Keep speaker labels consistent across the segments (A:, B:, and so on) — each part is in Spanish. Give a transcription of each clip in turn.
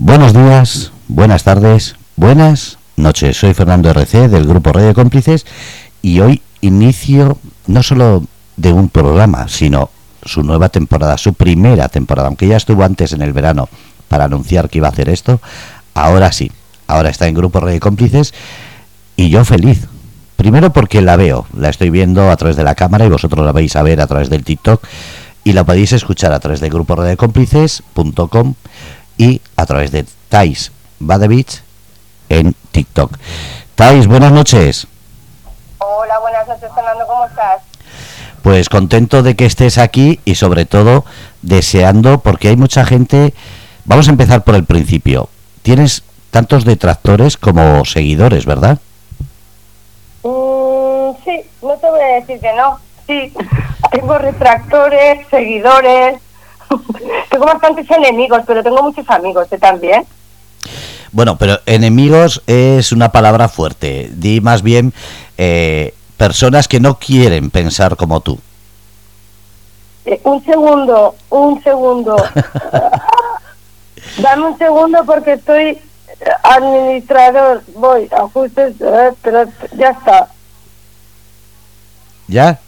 A: Buenos días, buenas tardes, buenas noches. Soy Fernando RC del Grupo Radio Cómplices y hoy inicio no solo de un programa, sino su nueva temporada, su primera temporada, aunque ya estuvo antes en el verano para anunciar que iba a hacer esto, ahora sí, ahora está en Grupo Radio Cómplices y yo feliz. Primero porque la veo, la estoy viendo a través de la cámara y vosotros la vais a ver a través del TikTok y la podéis escuchar a través de grupo Cómplices.com y a través de Thais Badevich en TikTok. Thais, buenas noches.
B: Hola, buenas noches, Fernando, ¿cómo estás?
A: Pues contento de que estés aquí y sobre todo deseando, porque hay mucha gente. Vamos a empezar por el principio. Tienes tantos detractores como seguidores, ¿verdad?
B: Mm, sí, no te voy a decir que no. Sí, tengo retractores, seguidores, tengo bastantes enemigos, pero tengo muchos amigos ¿eh? también.
A: Bueno, pero enemigos es una palabra fuerte. Di más bien eh, personas que no quieren pensar como tú.
B: Eh, un segundo, un segundo. Dame un segundo porque estoy administrador. Voy, ajustes, pero ya está.
A: ¿Ya?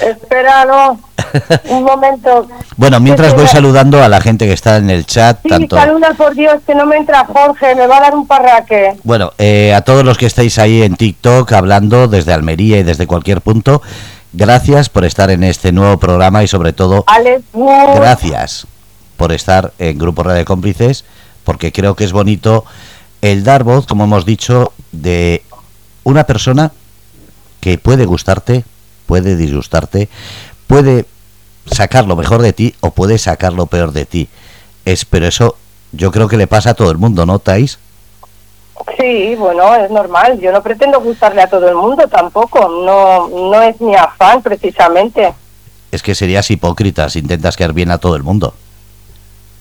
B: Espera, no. Un momento.
A: bueno, mientras voy saludando a la gente que está en el chat.
B: Sí, tanto... saluda por Dios, que no me entra Jorge, me va a dar un parraque.
A: Bueno, eh, a todos los que estáis ahí en TikTok hablando desde Almería y desde cualquier punto, gracias por estar en este nuevo programa y sobre todo, gracias por estar en Grupo Radio Cómplices, porque creo que es bonito el dar voz, como hemos dicho, de una persona que puede gustarte, puede disgustarte, puede sacar lo mejor de ti o puede sacar lo peor de ti. Es, pero eso yo creo que le pasa a todo el mundo, ¿no, Thais?
B: Sí, bueno, es normal. Yo no pretendo gustarle a todo el mundo tampoco. No, no es mi afán, precisamente.
A: Es que serías hipócrita si intentas caer bien a todo el mundo.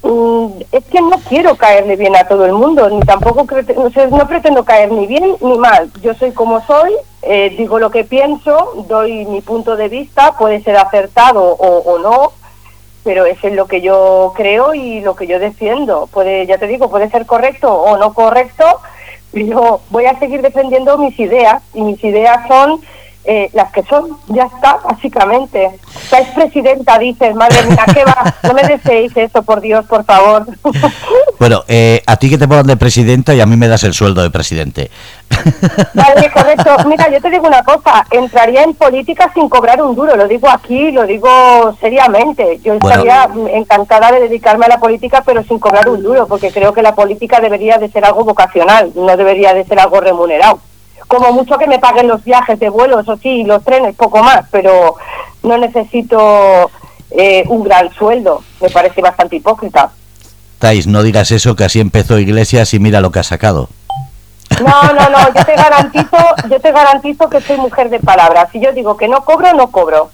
B: Mm, es que no quiero caerle bien a todo el mundo, ni tampoco no pretendo caer ni bien ni mal. Yo soy como soy, eh, digo lo que pienso, doy mi punto de vista, puede ser acertado o, no, pero es en lo que yo creo y lo que yo defiendo. Puede, ya te digo, puede ser correcto o no correcto, pero voy a seguir defendiendo mis ideas y mis ideas son eh, las que son, ya está, básicamente. es presidenta, dices, madre mía, ¿qué va? No me deseéis eso, por Dios, por favor.
A: Bueno, eh, a ti que te pongan de presidenta y a mí me das el sueldo de presidente.
B: Vale, correcto. Mira, yo te digo una cosa, entraría en política sin cobrar un duro, lo digo aquí, lo digo seriamente. Yo estaría encantada de dedicarme a la política, pero sin cobrar un duro, porque creo que la política debería de ser algo vocacional, no debería de ser algo remunerado como mucho que me paguen los viajes de vuelo, eso sí, los trenes, poco más, pero no necesito eh, un gran sueldo, me parece bastante hipócrita.
A: Tais, no digas eso, que así empezó Iglesias y mira lo que ha sacado.
B: No, no, no, yo te garantizo, yo te garantizo que soy mujer de palabras. Si yo digo que no cobro, no cobro.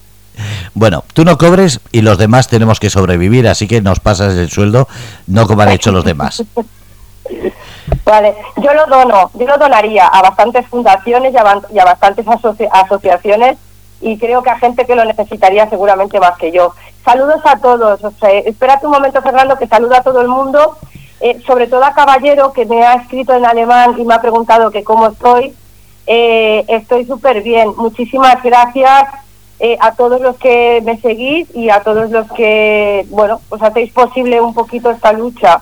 A: Bueno, tú no cobres y los demás tenemos que sobrevivir, así que nos pasas el sueldo, no como han hecho los demás.
B: Vale, yo lo dono, yo lo donaría a bastantes fundaciones y a, bastantes asociaciones y creo que a gente que lo necesitaría seguramente más que yo. Saludos a todos, o sea, espérate un momento Fernando que saluda a todo el mundo, eh, sobre todo a Caballero que me ha escrito en alemán y me ha preguntado que cómo estoy. Eh, estoy súper bien, muchísimas gracias eh, a todos los que me seguís y a todos los que, bueno, os hacéis posible un poquito esta lucha.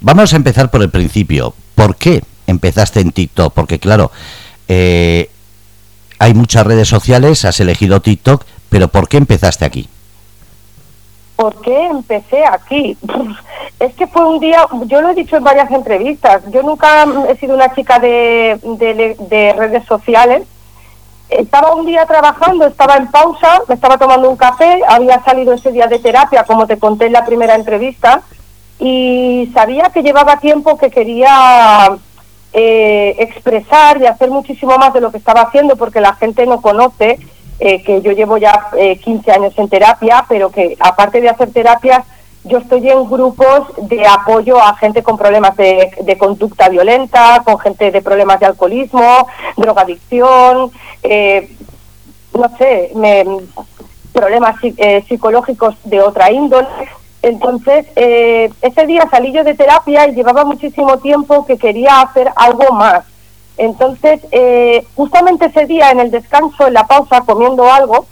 A: Vamos a empezar por el principio. ¿Por qué empezaste en TikTok? Porque claro, eh, hay muchas redes sociales, has elegido TikTok, pero ¿por qué empezaste aquí?
B: ¿Por qué empecé aquí? Es que fue un día, yo lo he dicho en varias entrevistas, yo nunca he sido una chica de, de redes sociales. Estaba un día trabajando, estaba en pausa, me estaba tomando un café, había salido ese día de terapia, como te conté en la primera entrevista, y sabía que llevaba tiempo que quería eh, expresar y hacer muchísimo más de lo que estaba haciendo porque la gente no conoce eh, que yo llevo ya 15 eh, años en terapia, pero que aparte de hacer terapias, yo estoy en grupos de apoyo a gente con problemas de, conducta violenta, con gente de problemas de alcoholismo, drogadicción, no sé, me, problemas psicológicos de otra índole Entonces, eh, ese día salí yo de terapia y llevaba muchísimo tiempo que quería hacer algo más. Entonces, eh, justamente ese día en el descanso, en la pausa, comiendo algo,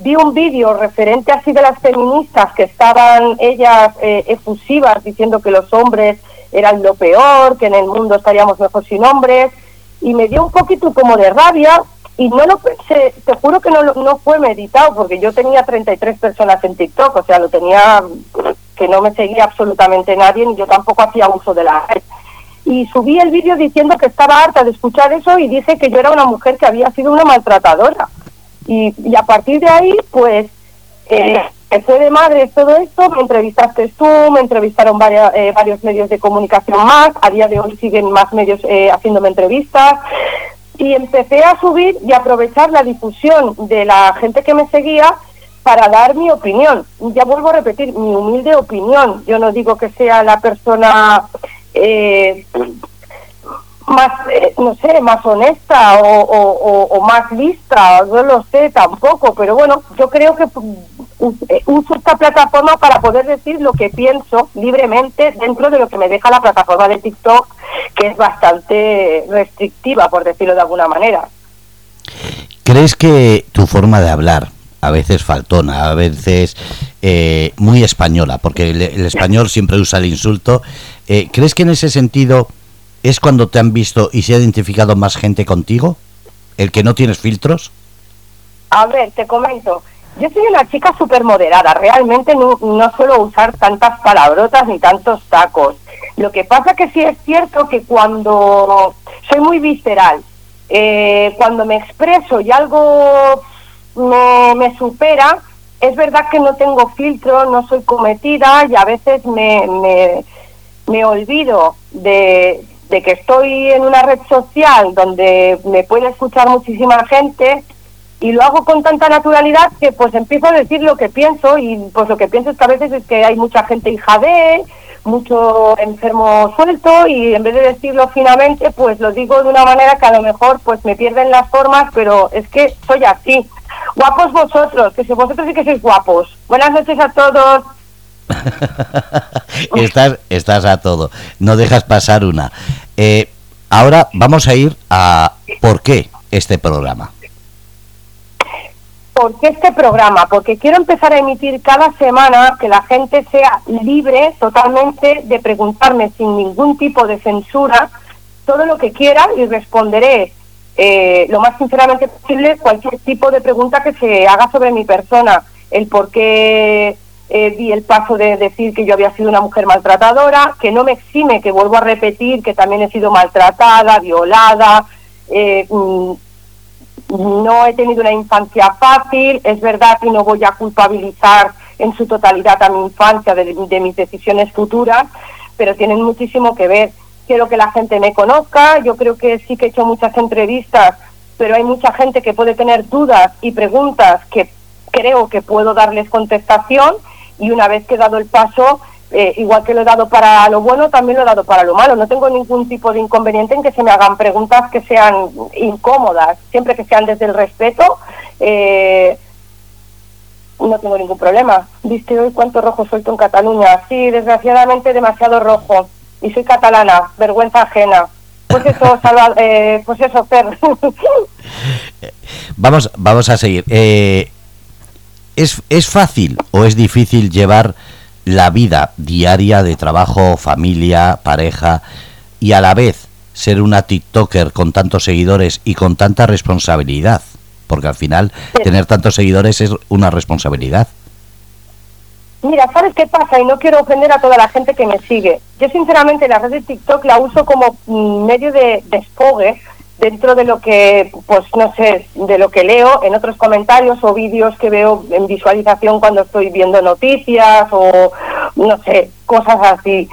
B: vi un vídeo referente así de las feministas que estaban ellas eh, efusivas diciendo que los hombres eran lo peor, que en el mundo estaríamos mejor sin hombres, y me dio un poquito como de rabia y no lo pensé, te juro que no, no fue meditado, porque yo tenía 33 personas en TikTok, o sea, lo tenía que no me seguía absolutamente nadie, ni yo tampoco hacía uso de la red. Y subí el vídeo diciendo que estaba harta de escuchar eso y dije que yo era una mujer que había sido una maltratadora. Y, a partir de ahí, pues, eh, fue de madre todo esto, me entrevistaste tú, me entrevistaron varias, eh, varios medios de comunicación más, a día de hoy siguen más medios eh, haciéndome entrevistas, y empecé a subir y aprovechar la difusión de la gente que me seguía para dar mi opinión. Ya vuelvo a repetir, mi humilde opinión. Yo no digo que sea la persona eh, más, eh, no sé, más honesta o, más lista, no lo sé tampoco, pero bueno, yo creo que eh, uso esta plataforma para poder decir lo que pienso libremente dentro de lo que me deja la plataforma de TikTok, que es bastante restrictiva, por decirlo de alguna manera.
A: ¿Crees que tu forma de hablar, a veces faltona, a veces eh, muy española, porque el, español siempre usa el insulto, ¿crees que en ese sentido ¿Es cuando te han visto y se ha identificado más gente contigo? ¿El que no tienes filtros?
B: A ver, te comento. Yo soy una chica súper moderada. Realmente no, suelo usar tantas palabrotas ni tantos tacos. Lo que pasa que sí es cierto que cuando soy muy visceral, eh, cuando me expreso y algo me, supera, es verdad que no tengo filtro, no soy cometida y a veces me, me olvido de, de que estoy en una red social donde me puede escuchar muchísima gente y lo hago con tanta naturalidad que pues empiezo a decir lo que pienso y pues lo que pienso es que a veces es que hay mucha gente hija de, mucho enfermo suelto y en vez de decirlo finamente pues lo digo de una manera que a lo mejor pues me pierden las formas pero es que soy así. Guapos vosotros, que si vosotros sí que sois guapos. Buenas noches a todos.
A: estás, estás a todo, no dejas pasar una. Eh, ahora vamos a ir a por qué este programa.
B: ¿Por qué este programa? Porque quiero empezar a emitir cada semana que la gente sea libre totalmente de preguntarme sin ningún tipo de censura todo lo que quiera y responderé eh, lo más sinceramente posible cualquier tipo de pregunta que se haga sobre mi persona, el por qué eh, di el paso de decir que yo había sido una mujer maltratadora, que no me exime, que vuelvo a repetir que también he sido maltratada, violada, eh, mm, no he tenido una infancia fácil, es verdad que no voy a culpabilizar en su totalidad a mi infancia de, de mis decisiones futuras, pero tienen muchísimo que ver. Quiero que la gente me conozca, yo creo que sí que he hecho muchas entrevistas, pero hay mucha gente que puede tener dudas y preguntas que creo que puedo darles contestación y una vez que he dado el paso, eh, igual que lo he dado para lo bueno, también lo he dado para lo malo. No tengo ningún tipo de inconveniente en que se me hagan preguntas que sean incómodas, siempre que sean desde el respeto. Eh, no tengo ningún problema. ¿Viste hoy cuánto rojo suelto en Cataluña? Sí, desgraciadamente demasiado rojo. Y soy catalana, vergüenza ajena. Pues eso, salva, eh, pues eso, Fer.
A: vamos, vamos a seguir. Eh, ¿Es, ¿Es fácil o es difícil llevar la vida diaria de trabajo, familia, pareja y a la vez ser una TikToker con tantos seguidores y con tanta responsabilidad? Porque al final tener tantos seguidores es una responsabilidad.
B: Mira, ¿sabes qué pasa? Y no quiero ofender a toda la gente que me sigue. Yo sinceramente la red de TikTok la uso como mm, medio de desfogue dentro de lo que, pues no sé, de lo que leo en otros comentarios o vídeos que veo en visualización cuando estoy viendo noticias o, no sé, cosas así.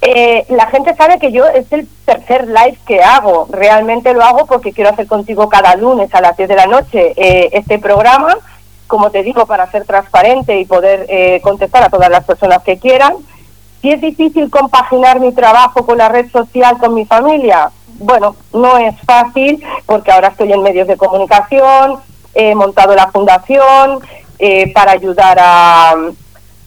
B: Eh, la gente sabe que yo es el tercer live que hago. Realmente lo hago porque quiero hacer contigo cada lunes a las 10 de la noche eh, este programa, como te digo, para ser transparente y poder eh, contestar a todas las personas que quieran. Si es difícil compaginar mi trabajo con la red social, con mi familia, bueno, no es fácil porque ahora estoy en medios de comunicación, he montado la fundación eh, para ayudar a,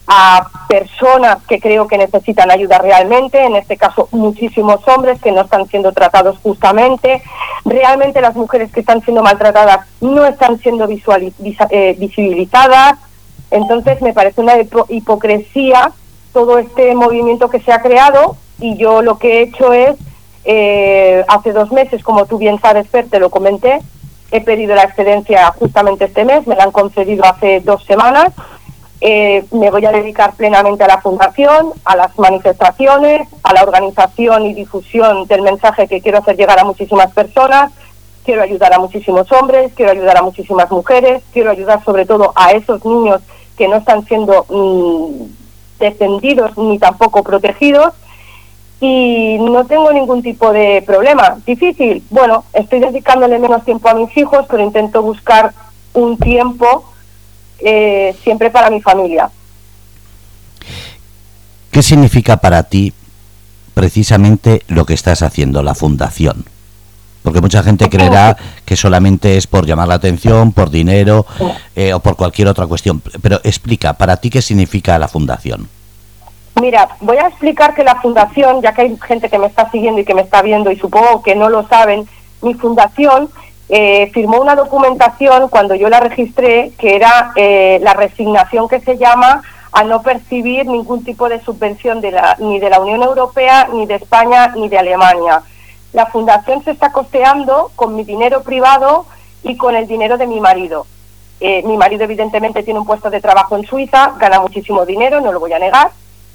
B: a personas que creo que necesitan ayuda realmente, en este caso muchísimos hombres que no están siendo tratados justamente. Realmente las mujeres que están siendo maltratadas no están siendo eh, visibilizadas. Entonces me parece una hipocresía todo este movimiento que se ha creado y yo lo que he hecho es, eh, hace dos meses, como tú bien sabes, Fer, te lo comenté, he pedido la excedencia justamente este mes, me la han concedido hace dos semanas eh, me voy a dedicar plenamente a la fundación, a las manifestaciones, a la organización y difusión del mensaje que quiero hacer llegar a muchísimas personas. Quiero ayudar a muchísimos hombres, quiero ayudar a muchísimas mujeres, quiero ayudar sobre todo a esos niños que no están siendo mm, defendidos ni tampoco protegidos. Y no tengo ningún tipo de problema. Difícil, bueno, estoy dedicándole menos tiempo a mis hijos, pero intento buscar un tiempo eh, siempre para mi familia.
A: ¿Qué significa para ti precisamente lo que estás haciendo, la fundación? Porque mucha gente creerá que solamente es por llamar la atención, por dinero eh, o por cualquier otra cuestión. Pero explica, para ti, ¿qué significa la fundación?
B: Mira, voy a explicar que la fundación, ya que hay gente que me está siguiendo y que me está viendo y supongo que no lo saben, mi fundación eh, firmó una documentación cuando yo la registré que era eh, la resignación que se llama a no percibir ningún tipo de subvención de la, ni de la Unión Europea, ni de España, ni de Alemania. La fundación se está costeando con mi dinero privado y con el dinero de mi marido. Eh, mi marido evidentemente tiene un puesto de trabajo en Suiza, gana muchísimo dinero, no lo voy a negar,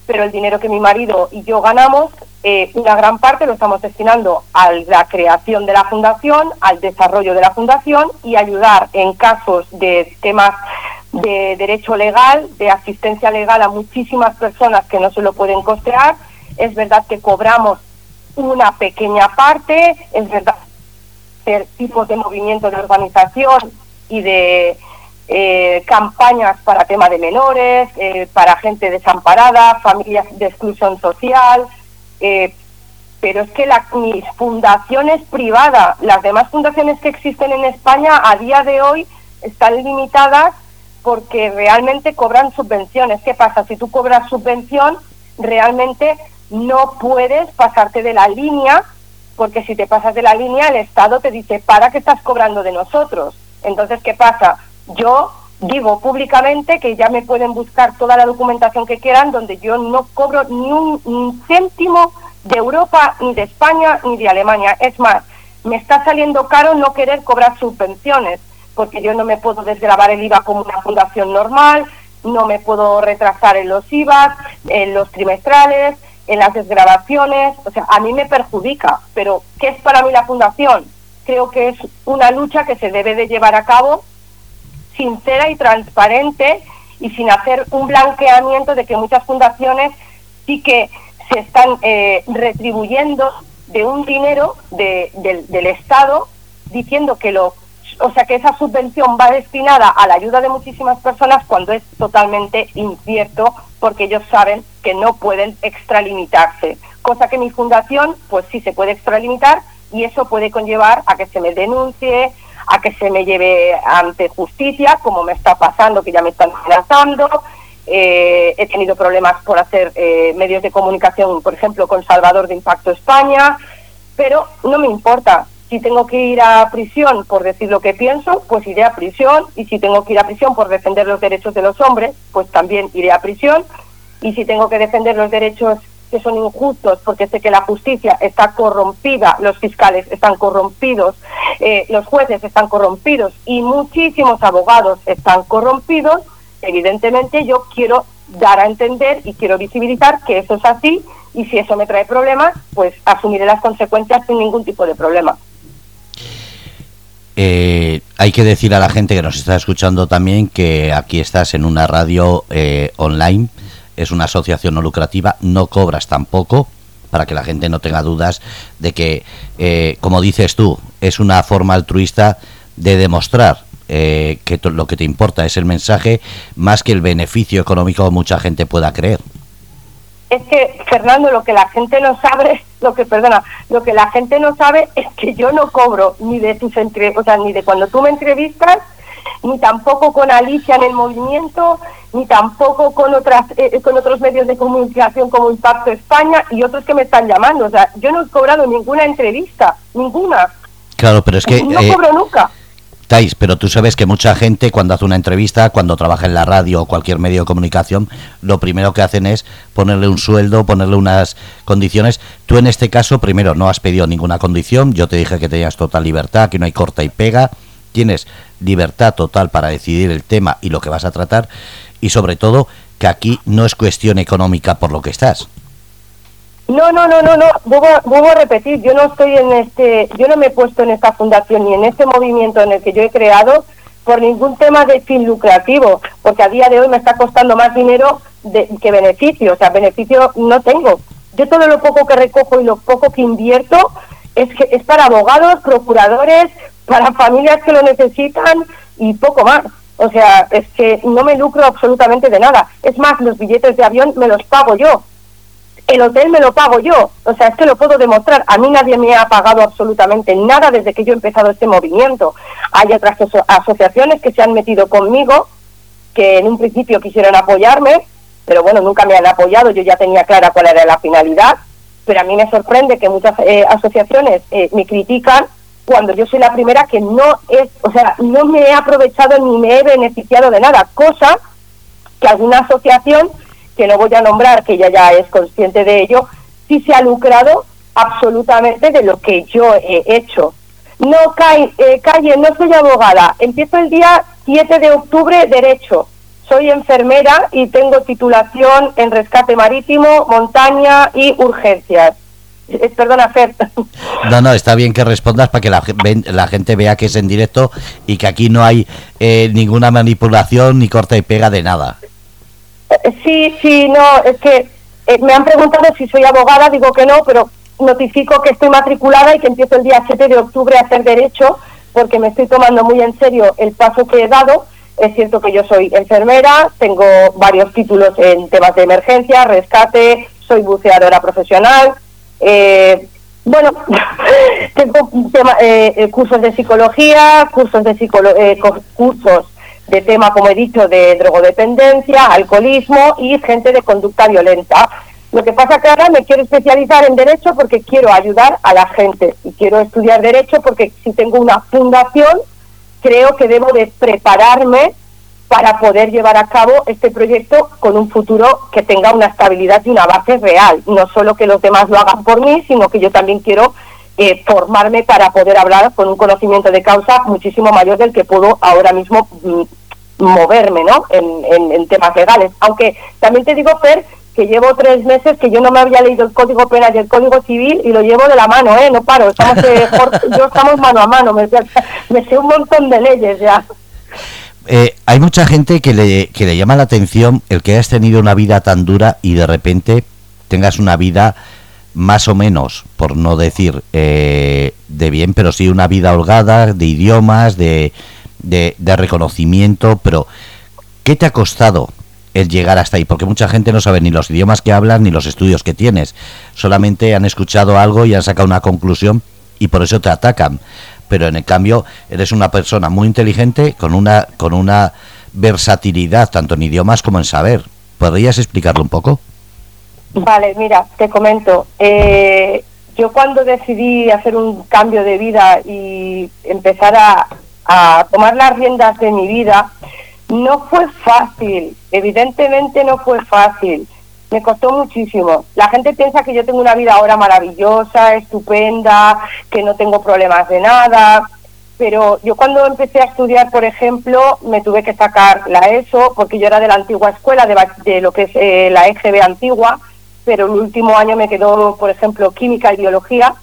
B: pero el dinero que mi marido y yo ganamos, eh, una gran parte lo estamos destinando a la creación de la fundación, al desarrollo de la fundación y ayudar en casos de temas de derecho legal, de asistencia legal a muchísimas personas que no se lo pueden costear. Es verdad que cobramos una pequeña parte, es verdad tipos de movimiento de organización y de eh, campañas para tema de menores, eh, para gente desamparada, familias de exclusión social, eh, pero es que la, mi fundación es privada. Las demás fundaciones que existen en España a día de hoy están limitadas porque realmente cobran subvenciones. ¿Qué pasa? Si tú cobras subvención, realmente no puedes pasarte de la línea, porque si te pasas de la línea, el Estado te dice, ¿para qué estás cobrando de nosotros? Entonces, ¿qué pasa? Yo digo públicamente que ya me pueden buscar toda la documentación que quieran, donde yo no cobro ni un, céntimo de Europa, ni de España, ni de Alemania. Es más, me está saliendo caro no querer cobrar subvenciones, porque yo no me puedo desgravar el IVA como una fundación normal, no me puedo retrasar en los IVA, en los trimestrales, en las desgrabaciones, o sea, a mí me perjudica, pero ¿qué es para mí la fundación? Creo que es una lucha que se debe de llevar a cabo sincera y transparente y sin hacer un blanqueamiento de que muchas fundaciones sí que se están eh, retribuyendo de un dinero del Estado diciendo que lo o sea que esa subvención va destinada a la ayuda de muchísimas personas cuando es totalmente incierto porque ellos saben que no pueden extralimitarse cosa que mi fundación pues sí se puede extralimitar y eso puede conllevar a que se me denuncie a que se me lleve ante justicia, como me está pasando, que ya me están amenazando. Eh, he tenido problemas por hacer eh, medios de comunicación, por ejemplo, con Salvador de Impacto España, pero no me importa. Si tengo que ir a prisión por decir lo que pienso, pues iré a prisión. Y si tengo que ir a prisión por defender los derechos de los hombres, pues también iré a prisión. Y si tengo que defender los derechos que son injustos porque sé que la justicia está corrompida, los fiscales están corrompidos, eh, los jueces están corrompidos y muchísimos abogados están corrompidos, evidentemente yo quiero dar a entender y quiero visibilizar que eso es así y si eso me trae problemas, pues asumiré las consecuencias sin ningún tipo de problema.
A: Eh, hay que decir a la gente que nos está escuchando también que aquí estás en una radio eh, online es una asociación no lucrativa, no cobras tampoco, para que la gente no tenga dudas de que, eh, como dices tú, es una forma altruista de demostrar eh, que lo que te importa es el mensaje más que el beneficio económico mucha gente pueda creer.
B: Es que, Fernando, lo que la gente no sabe, lo que, perdona, lo que la gente no sabe es que yo no cobro ni de tus entre, o sea, ni de cuando tú me entrevistas, ni tampoco con Alicia en el movimiento, ni tampoco con otras eh, con otros medios de comunicación como Impacto España y otros que me están llamando. O sea, yo no he cobrado ninguna entrevista, ninguna.
A: Claro, pero es que...
B: No cobro nunca.
A: Tais, pero tú sabes que mucha gente cuando hace una entrevista, cuando trabaja en la radio o cualquier medio de comunicación, lo primero que hacen es ponerle un sueldo, ponerle unas condiciones. Tú en este caso, primero, no has pedido ninguna condición, yo te dije que tenías total libertad, que no hay corta y pega, tienes libertad total para decidir el tema y lo que vas a tratar, y sobre todo que aquí no es cuestión económica por lo que estás.
B: No, no, no, no, no. Vuelvo, a repetir, yo no estoy en este, yo no me he puesto en esta fundación ni en este movimiento en el que yo he creado por ningún tema de fin lucrativo, porque a día de hoy me está costando más dinero de, que beneficio, o sea, beneficio no tengo. Yo todo lo poco que recojo y lo poco que invierto es que es para abogados, procuradores, para familias que lo necesitan y poco más. O sea, es que no me lucro absolutamente de nada. Es más, los billetes de avión me los pago yo el hotel me lo pago yo. O sea, es que lo puedo demostrar. A mí nadie me ha pagado absolutamente nada desde que yo he empezado este movimiento. Hay otras asociaciones que se han metido conmigo, que en un principio quisieron apoyarme, pero bueno, nunca me han apoyado. Yo ya tenía clara cuál era la finalidad. Pero a mí me sorprende que muchas eh, asociaciones eh, me critican cuando yo soy la primera que no es, o sea, no me he aprovechado ni me he beneficiado de nada, cosa que alguna asociación que no voy a nombrar, que ella ya es consciente de ello, sí se ha lucrado absolutamente de lo que yo he hecho. No, eh, calle, no soy abogada. Empiezo el día 7 de octubre Derecho. Soy enfermera y tengo titulación en rescate marítimo, montaña y urgencias. Eh, perdona, Fer.
A: No, no, está bien que respondas para que la, la, gente vea que es en directo y que aquí no hay eh, ninguna manipulación ni corta y pega de nada.
B: Sí, sí, no, es que eh, me han preguntado si soy abogada, digo que no, pero notifico que estoy matriculada y que empiezo el día 7 de octubre a hacer derecho porque me estoy tomando muy en serio el paso que he dado. Es cierto que yo soy enfermera, tengo varios títulos en temas de emergencia, rescate, soy buceadora profesional. Eh, bueno, tengo eh, cursos de psicología, cursos de psicolo cursos de tema, como he dicho, de drogodependencia, alcoholismo y gente de conducta violenta. Lo que pasa que ahora me quiero especializar en derecho porque quiero ayudar a la gente y quiero estudiar derecho porque si tengo una fundación creo que debo de prepararme para poder llevar a cabo este proyecto con un futuro que tenga una estabilidad y una base real, no solo que los demás lo hagan por mí, sino que yo también quiero eh, formarme para poder hablar con un conocimiento de causa muchísimo mayor del que puedo ahora mismo mm, moverme ¿no? En, en, temas legales. Aunque también te digo, Fer, que llevo tres meses que yo no me había leído el Código Penal y el Código Civil y lo llevo de la mano, ¿eh? No paro, estamos, eh, yo estamos mano a mano, me, sé un montón de leyes ya.
A: Eh, hay mucha gente que le, que le llama la atención el que hayas tenido una vida tan dura y de repente tengas una vida más o menos, por no decir eh, de bien, pero sí una vida holgada, de idiomas, de, de, reconocimiento, pero ¿qué te ha costado el llegar hasta ahí? Porque mucha gente no sabe ni los idiomas que hablas ni los estudios que tienes, solamente han escuchado algo y han sacado una conclusión y por eso te atacan. Pero en el cambio eres una persona muy inteligente con una con una versatilidad tanto en idiomas como en saber. ¿Podrías explicarlo un poco?
B: Vale, mira, te comento. Eh, yo cuando decidí hacer un cambio de vida y empezar a, a tomar las riendas de mi vida, no fue fácil, evidentemente no fue fácil, me costó muchísimo. La gente piensa que yo tengo una vida ahora maravillosa, estupenda, que no tengo problemas de nada, pero yo cuando empecé a estudiar, por ejemplo, me tuve que sacar la ESO, porque yo era de la antigua escuela, de, lo que es eh, la EGB antigua, pero el último año me quedó, por ejemplo, química y biología,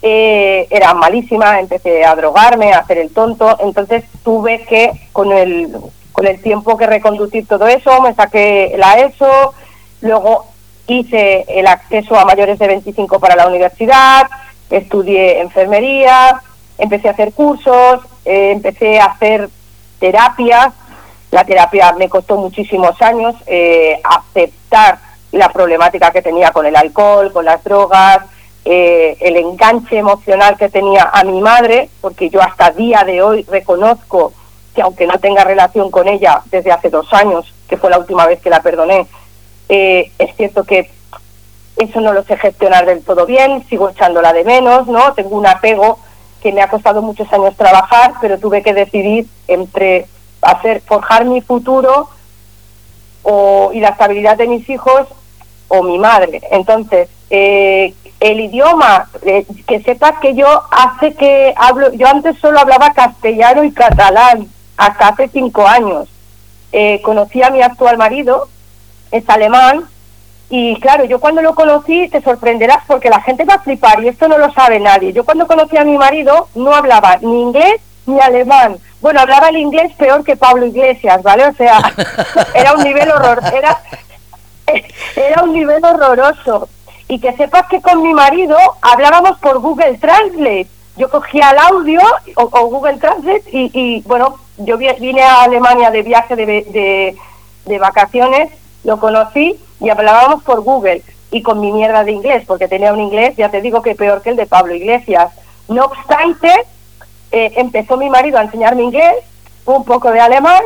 B: eh, era malísima, empecé a drogarme, a hacer el tonto, entonces tuve que, con el, con el tiempo que reconducir todo eso, me saqué la ESO, luego hice el acceso a mayores de 25 para la universidad, estudié enfermería, empecé a hacer cursos, eh, empecé a hacer terapias, la terapia me costó muchísimos años eh, aceptar la problemática que tenía con el alcohol, con las drogas, eh, el enganche emocional que tenía a mi madre, porque yo hasta día de hoy reconozco que aunque no tenga relación con ella desde hace dos años, que fue la última vez que la perdoné, eh, es cierto que eso no lo sé gestionar del todo bien, sigo echándola de menos, ¿no? Tengo un apego que me ha costado muchos años trabajar, pero tuve que decidir entre hacer forjar mi futuro o, y la estabilidad de mis hijos o mi madre. Entonces, eh, el idioma, eh, que sepas que yo hace que hablo, yo antes solo hablaba castellano y catalán, hasta hace cinco años. Eh, conocí a mi actual marido, es alemán, y claro, yo cuando lo conocí, te sorprenderás porque la gente va a flipar y esto no lo sabe nadie. Yo cuando conocí a mi marido no hablaba ni inglés ni alemán. Bueno, hablaba el inglés peor que Pablo Iglesias, ¿vale? O sea, era un nivel horror, era, era un nivel horroroso. Y que sepas que con mi marido hablábamos por Google Translate. Yo cogía el audio o, Google Translate y, y, bueno, yo vine a Alemania de viaje de, de, de vacaciones, lo conocí y hablábamos por Google y con mi mierda de inglés, porque tenía un inglés, ya te digo que peor que el de Pablo Iglesias. No obstante, eh, empezó mi marido a enseñarme inglés, un poco de alemán,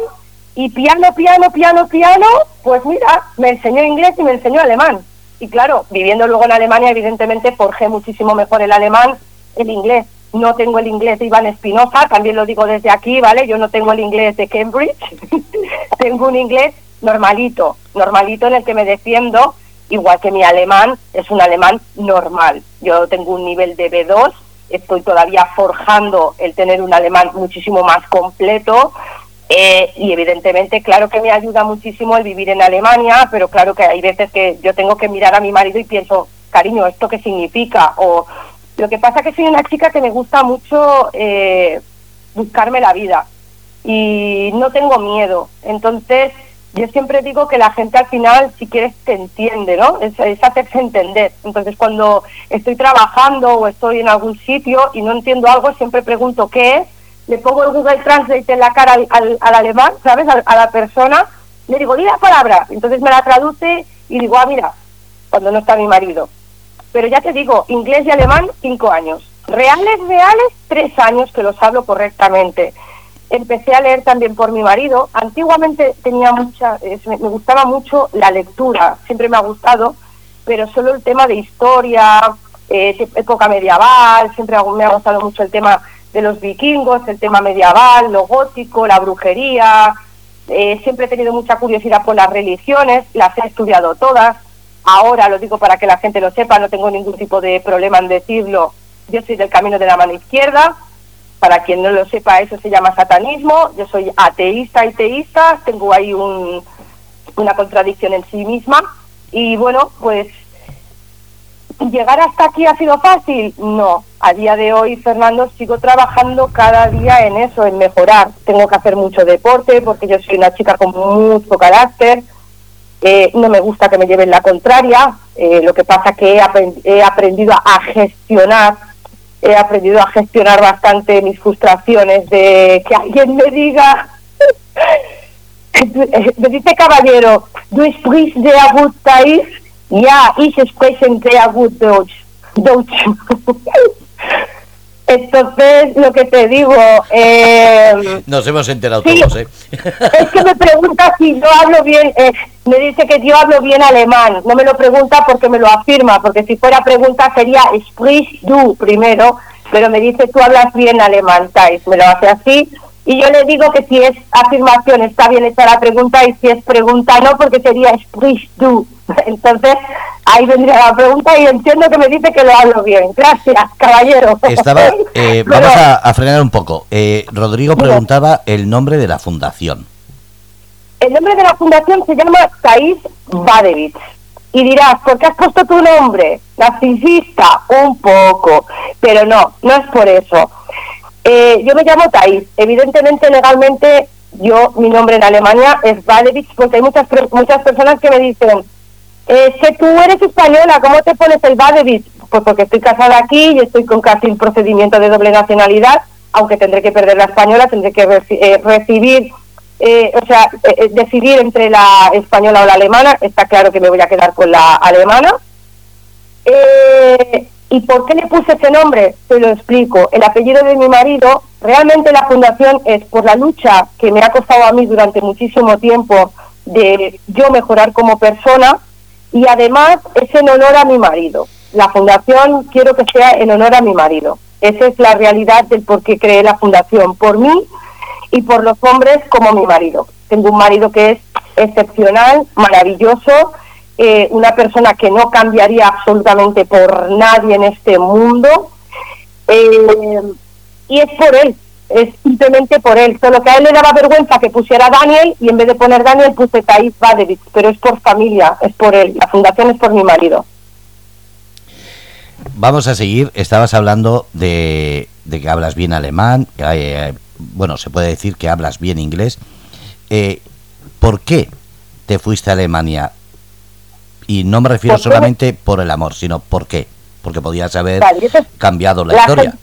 B: y piano, piano, piano, piano, pues mira, me enseñó inglés y me enseñó alemán. Y claro, viviendo luego en Alemania, evidentemente forjé muchísimo mejor el alemán, el inglés. No tengo el inglés de Iván Espinosa, también lo digo desde aquí, ¿vale? Yo no tengo el inglés de Cambridge, tengo un inglés normalito, normalito en el que me defiendo, igual que mi alemán es un alemán normal. Yo tengo un nivel de B2, estoy todavía forjando el tener un alemán muchísimo más completo. Eh, y evidentemente, claro que me ayuda muchísimo el vivir en Alemania, pero claro que hay veces que yo tengo que mirar a mi marido y pienso, cariño, ¿esto qué significa? O lo que pasa que soy una chica que me gusta mucho eh, buscarme la vida y no tengo miedo. Entonces, yo siempre digo que la gente al final, si quieres, te entiende, ¿no? Es, hacerse entender. Entonces, cuando estoy trabajando o estoy en algún sitio y no entiendo algo, siempre pregunto qué es, le pongo el Google Translate en la cara al, alemán, ¿sabes? A, la persona, le digo, di la palabra. Entonces me la traduce y digo, ah, mira, cuando no está mi marido. Pero ya te digo, inglés y alemán, cinco años. Reales, reales, tres años que los hablo correctamente empecé a leer también por mi marido. Antiguamente tenía mucha, me gustaba mucho la lectura, siempre me ha gustado, pero solo el tema de historia, eh, época medieval, siempre me ha gustado mucho el tema de los vikingos, el tema medieval, lo gótico, la brujería. Eh, siempre he tenido mucha curiosidad por las religiones, las he estudiado todas. Ahora lo digo para que la gente lo sepa, no tengo ningún tipo de problema en decirlo. Yo soy del camino de la mano izquierda, para quien no lo sepa, eso se llama satanismo. Yo soy ateísta y teísta, tengo ahí un, una contradicción en sí misma. Y bueno, pues llegar hasta aquí ha sido fácil. No, a día de hoy, Fernando, sigo trabajando cada día en eso, en mejorar. Tengo que hacer mucho deporte porque yo soy una chica con mucho carácter. Eh, no me gusta que me lleven la contraria. Eh, lo que pasa que he aprendido a gestionar he aprendido a gestionar bastante mis frustraciones de que alguien me diga, me dice caballero, du sprichst sehr gut Deutsch, ja, ich spreche sehr gut. Entonces, lo que te digo... Eh,
A: Nos hemos enterado todos, ¿eh?
B: Es que me pregunta si yo hablo bien, eh, me dice que yo hablo bien alemán. No me lo pregunta porque me lo afirma, porque si fuera pregunta sería sprich du primero, pero me dice tú hablas bien alemán, Thais, me lo hace así. Y yo le digo que si es afirmación está bien hecha la pregunta y si es pregunta no, porque sería sprich du. Entonces, ahí vendría la pregunta y entiendo que me dice que lo hablo bien. Gracias, caballero.
A: Estaba, eh, vamos a, frenar un poco. Eh, Rodrigo preguntaba el nombre de la fundación.
B: El nombre de la fundación se llama Thais Badevich. Y dirás, ¿por qué has puesto tu nombre? Narcisista, un poco. Pero no, no es por eso. Eh, yo me llamo Thais. Evidentemente, legalmente, yo, mi nombre en Alemania es Badevich, porque hay muchas, muchas personas que me dicen, es que tú eres española, ¿cómo te pones el Badevich? Pues porque estoy casada aquí y estoy con casi un procedimiento de doble nacionalidad, aunque tendré que perder la española, tendré que eh, recibir, eh, o sea, eh, decidir entre la española o la alemana. Está claro que me voy a quedar con la alemana. ¿Y por qué le puse ese nombre? Te lo explico. El apellido de mi marido, realmente la fundación es por la lucha que me ha costado a mí durante muchísimo tiempo de yo mejorar como persona y además es en honor a mi marido. La fundación quiero que sea en honor a mi marido. Esa es la realidad del por qué creé la fundación, por mí y por los hombres como mi marido. Tengo un marido que es excepcional, maravilloso, eh, una persona que no cambiaría absolutamente por nadie en este mundo. Eh, y es por él, es simplemente por él. Solo que a él le daba vergüenza que pusiera Daniel y en vez de poner Daniel puse Thais Badevich, pero es por familia, es por él. La fundación es por mi marido.
A: Vamos a seguir. Estabas hablando de, que hablas bien alemán. Eh, bueno, se puede decir que hablas bien inglés. ¿Por qué te fuiste a Alemania? Y no me refiero solamente por el amor, sino por qué. Porque podías haber cambiado la, historia.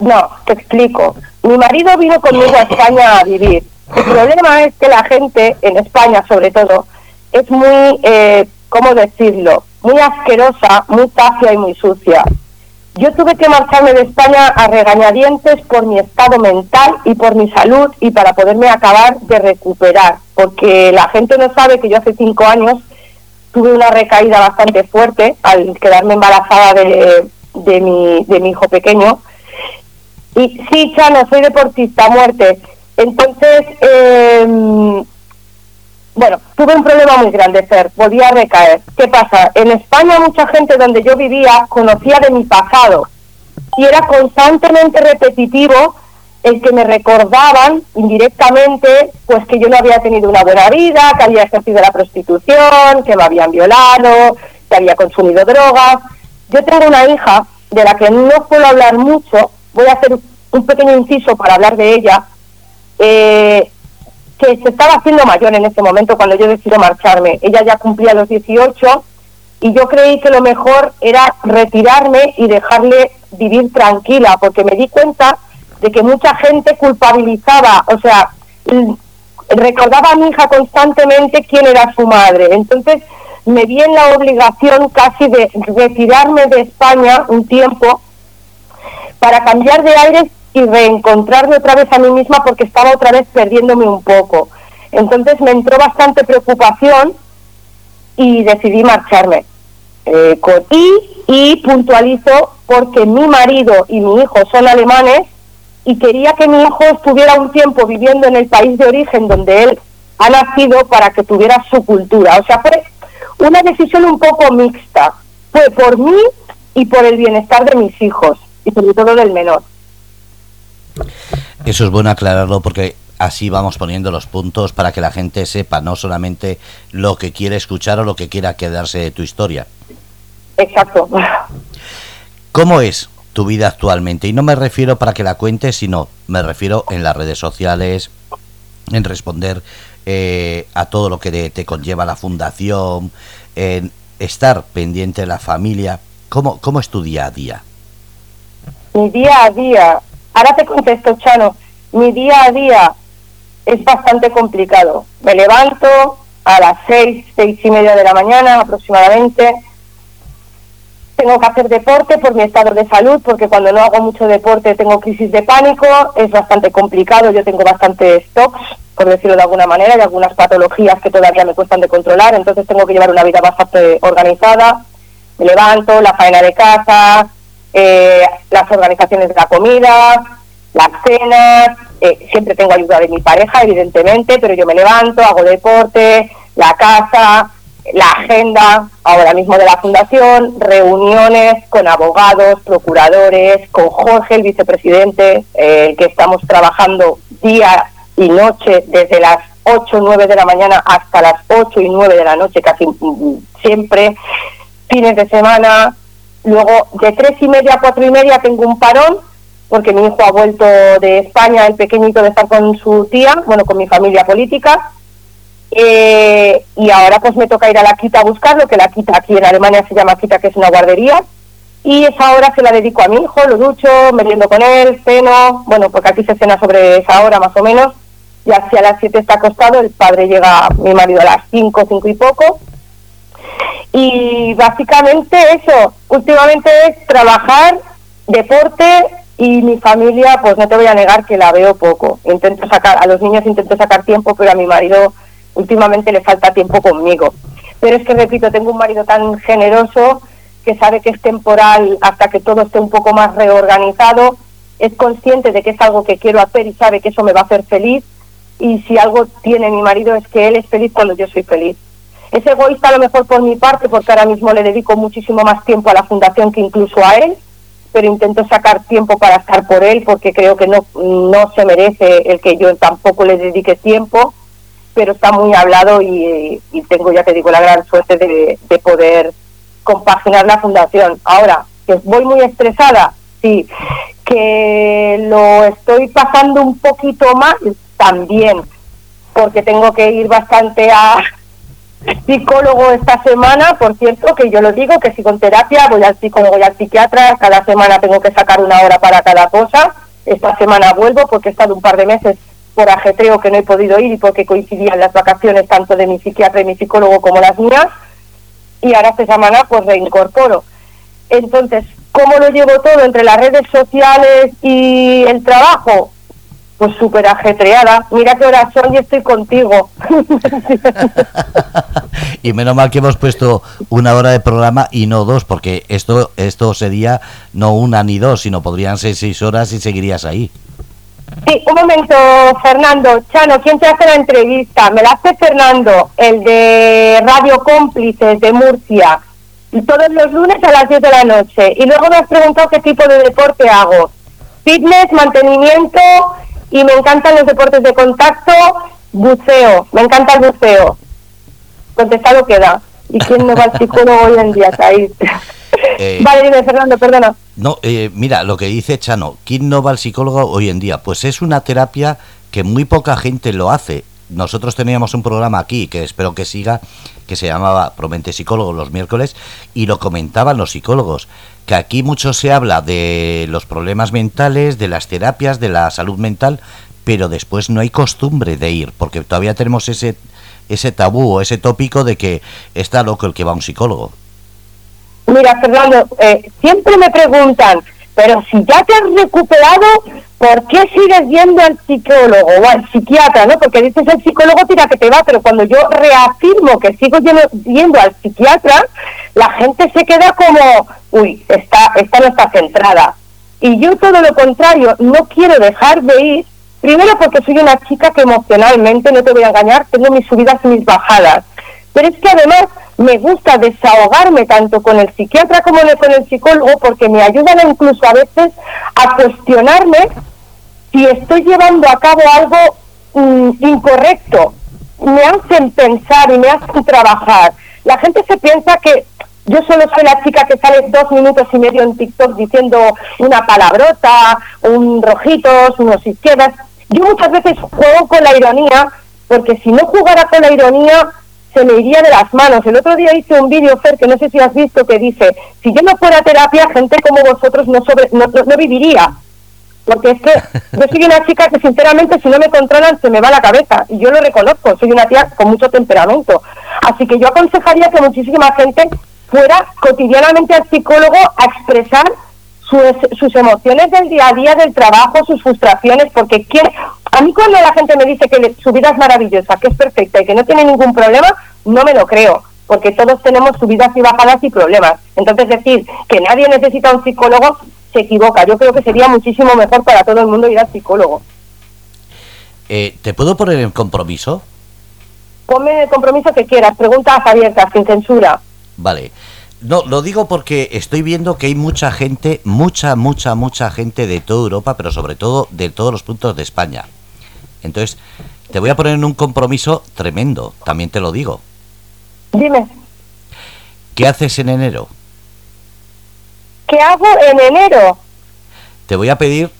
B: No, te explico. Mi marido vino conmigo a España a vivir. El problema es que la gente, en España sobre todo, es muy, eh, ¿cómo decirlo? Muy asquerosa, muy tacia y muy sucia. Yo tuve que marcharme de España a regañadientes por mi estado mental y por mi salud y para poderme acabar de recuperar, porque la gente no sabe que yo hace cinco años tuve una recaída bastante fuerte al quedarme embarazada de, de, mi, de mi hijo pequeño. Y sí, Chano, soy deportista, muerte. Entonces, eh, bueno, tuve un problema muy grande, Fer, volví a recaer. ¿Qué pasa? En España mucha gente donde yo vivía conocía de mi pasado y era constantemente repetitivo el que me recordaban indirectamente pues que yo no había tenido una buena vida, que había ejercido la prostitución, que me habían violado, que había consumido drogas. Yo tengo una hija de la que no puedo hablar mucho, voy a hacer un pequeño inciso para hablar de ella. Eh, que se estaba haciendo mayor en ese momento cuando yo decido marcharme. Ella ya cumplía los 18 y yo creí que lo mejor era retirarme y dejarle vivir tranquila, porque me di cuenta de que mucha gente culpabilizaba, o sea, recordaba a mi hija constantemente quién era su madre. Entonces me vi en la obligación casi de retirarme de España un tiempo para cambiar de aires y reencontrarme otra vez a mí misma porque estaba otra vez perdiéndome un poco. Entonces me entró bastante preocupación y decidí marcharme. Eh, y, y puntualizo porque mi marido y mi hijo son alemanes y quería que mi hijo estuviera un tiempo viviendo en el país de origen donde él ha nacido para que tuviera su cultura. O sea, fue una decisión un poco mixta. Fue por mí y por el bienestar de mis hijos y sobre todo del menor.
A: Eso es bueno aclararlo porque así vamos poniendo los puntos para que la gente sepa no solamente lo que quiere escuchar o lo que quiera quedarse de tu historia.
B: Exacto.
A: ¿Cómo es tu vida actualmente? Y no me refiero para que la cuentes, sino me refiero en las redes sociales, en responder eh, a todo lo que te, conlleva la fundación, en estar pendiente de la familia. ¿Cómo, ¿Cómo es tu día a día?
B: Mi día a día, Ahora te contesto, Chano, mi día a día es bastante complicado. Me levanto a las seis, seis y media de la mañana aproximadamente. Tengo que hacer deporte por mi estado de salud, porque cuando no hago mucho deporte tengo crisis de pánico, es bastante complicado, yo tengo bastantes stocks, por decirlo de alguna manera, y algunas patologías que todavía me cuestan de controlar, entonces tengo que llevar una vida bastante organizada. Me levanto, la faena de casa, eh, las organizaciones de la comida, las cenas, eh, siempre tengo ayuda de mi pareja, evidentemente, pero yo me levanto, hago deporte, la casa, la agenda, ahora mismo de la fundación, reuniones con abogados, procuradores, con Jorge, el vicepresidente, eh, que estamos trabajando día y noche desde las 8 o 9 de la mañana hasta las 8 y 9 de la noche, casi mm, siempre, fines de semana, Luego, de tres y media a cuatro y media tengo un parón, porque mi hijo ha vuelto de España, el pequeñito, de estar con su tía, bueno, con mi familia política. Eh, y ahora pues me toca ir a la quita a buscarlo, que la quita aquí en Alemania se llama quita, que es una guardería. Y esa hora se la dedico a mi hijo, lo ducho, meriendo con él, ceno, bueno, porque aquí se cena sobre esa hora más o menos. Y hacia las siete está acostado, el padre llega, mi marido a las cinco, cinco y poco Y básicamente eso, últimamente es trabajar, deporte y mi familia, pues no te voy a negar que la veo poco. Intento sacar, a los niños intento sacar tiempo, pero a mi marido últimamente le falta tiempo conmigo. Pero es que, repito, tengo un marido tan generoso que sabe que es temporal hasta que todo esté un poco más reorganizado, es consciente de que es algo que quiero hacer y sabe que eso me va a hacer feliz. Y si algo tiene mi marido es que él es feliz cuando yo soy feliz. Es egoísta a lo mejor por mi parte, porque ahora mismo le dedico muchísimo más tiempo a la fundación que incluso a él, pero intento sacar tiempo para estar por él, porque creo que no, no se merece el que yo tampoco le dedique tiempo, pero está muy hablado y, tengo, ya te digo, la gran suerte de, de poder compaginar la fundación. Ahora, que voy muy estresada, sí, que lo estoy pasando un poquito mal, también, porque tengo que ir bastante a psicólogo esta semana, por cierto, que yo lo digo, que sigo en terapia, voy al psicólogo y al psiquiatra, cada semana tengo que sacar una hora para cada cosa, esta semana vuelvo porque he estado un par de meses por ajetreo que no he podido ir y porque coincidían las vacaciones tanto de mi psiquiatra y mi psicólogo como las mías, y ahora esta semana pues reincorporo. Entonces, ¿cómo lo llevo todo entre las redes sociales y el trabajo? Pues súper ajetreada. Mira qué hora son y estoy contigo.
A: y menos mal que hemos puesto una hora de programa y no dos, porque esto, esto sería no una ni dos, sino podrían ser seis horas y seguirías ahí.
B: Sí, un momento, Fernando. Chano, ¿quién te hace la entrevista? Me la hace Fernando, el de Radio Cómplices de Murcia, todos los lunes a las 10 de la noche. Y luego me has preguntado qué tipo de deporte hago. Fitness, mantenimiento y me encantan los deportes de contacto, buceo, me encanta el buceo. Contestado queda. ¿Y quién no va al psicólogo hoy en día, Eh, vale, dime, Fernando, perdona.
A: No, eh, mira, lo que dice Chano, ¿quién no va al psicólogo hoy en día? Pues es una terapia que muy poca gente lo hace. Nosotros teníamos un programa aquí, que espero que siga, que se llamaba Promente Psicólogo los miércoles, y lo comentaban los psicólogos, que aquí mucho se habla de los problemas mentales, de las terapias, de la salud mental, pero después no hay costumbre de ir, porque todavía tenemos ese, ese tabú o ese tópico de que está loco el que va a un psicólogo.
B: Mira, Fernando, eh, siempre me preguntan, pero si ya te has recuperado, ¿por qué sigues yendo al psicólogo o al psiquiatra? ¿no? Porque dices el psicólogo tira que te va, pero cuando yo reafirmo que sigo yendo, al psiquiatra, la gente se queda como, uy, esta, esta no está centrada. Y yo todo lo contrario, no quiero dejar de ir, primero porque soy una chica que emocionalmente, no te voy a engañar, tengo mis subidas y mis bajadas. Pero es que además me gusta desahogarme tanto con el psiquiatra como con el psicólogo porque me ayudan incluso a veces a cuestionarme si estoy llevando a cabo algo mm, incorrecto. Me hacen pensar y me hacen trabajar. La gente se piensa que yo solo soy la chica que sale dos minutos y medio en TikTok diciendo una palabrota, un rojitos, unos izquierdas. Yo muchas veces juego con la ironía porque si no jugara con la ironía se me iría de las manos. El otro día hice un vídeo, Fer, que no sé si has visto, que dice, si yo no fuera terapia, gente como vosotros no, sobre, no, no, viviría. Porque es que yo soy una chica que sinceramente si no me controlan se me va la cabeza. Y yo lo reconozco, soy una tía con mucho temperamento. Así que yo aconsejaría que muchísima gente fuera cotidianamente al psicólogo a expresar sus, emociones del día a día, del trabajo, sus frustraciones, porque quiere, a mí cuando la gente me dice que su vida es maravillosa, que es perfecta y que no tiene ningún problema, no me lo creo, porque todos tenemos subidas y bajadas y problemas. Entonces decir que nadie necesita un psicólogo se equivoca. Yo creo que sería muchísimo mejor para todo el mundo ir al psicólogo.
A: Eh, ¿Te puedo poner en compromiso?
B: Ponme el compromiso que quieras, preguntas abiertas, sin censura.
A: Vale. No, lo digo porque estoy viendo que hay mucha gente, mucha, mucha, mucha gente de toda Europa, pero sobre todo de todos los puntos de España. Entonces, te voy a poner en un compromiso tremendo, también te lo digo.
B: Dime.
A: ¿Qué haces en enero?
B: ¿Qué hago en enero?
A: Te voy a pedir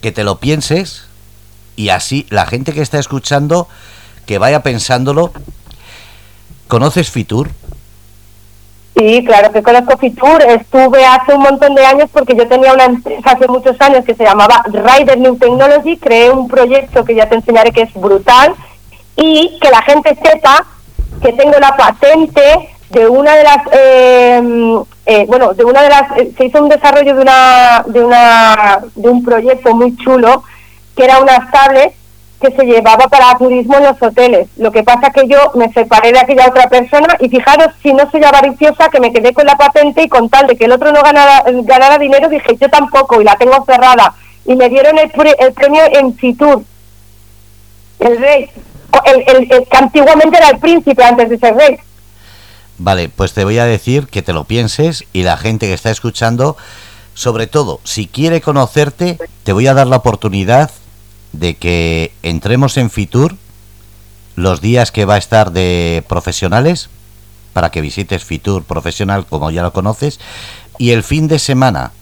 A: que te lo pienses y así la gente que está escuchando que vaya pensándolo. ¿Conoces Fitur?
B: Sí, claro que conozco Fitur. Estuve hace un montón de años porque yo tenía una empresa hace muchos años que se llamaba Rider New Technology. Creé un proyecto que ya te enseñaré que es brutal y que la gente sepa que tengo la patente de una de las eh, eh, bueno de una de las eh, se hizo un desarrollo de una de una de un proyecto muy chulo que era unas tablets que se llevaba para turismo en los hoteles. Lo que pasa que yo me separé de aquella otra persona y fijaros si no soy avariciosa que me quedé con la patente y con tal de que el otro no ganara, ganara dinero dije yo tampoco y la tengo cerrada y me dieron el, el premio en Fitur, el rey, el, que antiguamente era el príncipe antes de ser rey.
A: Vale, pues te voy a decir que te lo pienses y la gente que está escuchando, sobre todo, si quiere conocerte, te voy a dar la oportunidad de que entremos en Fitur los días que va a estar de profesionales, para que visites Fitur profesional como ya lo conoces, y el fin de semana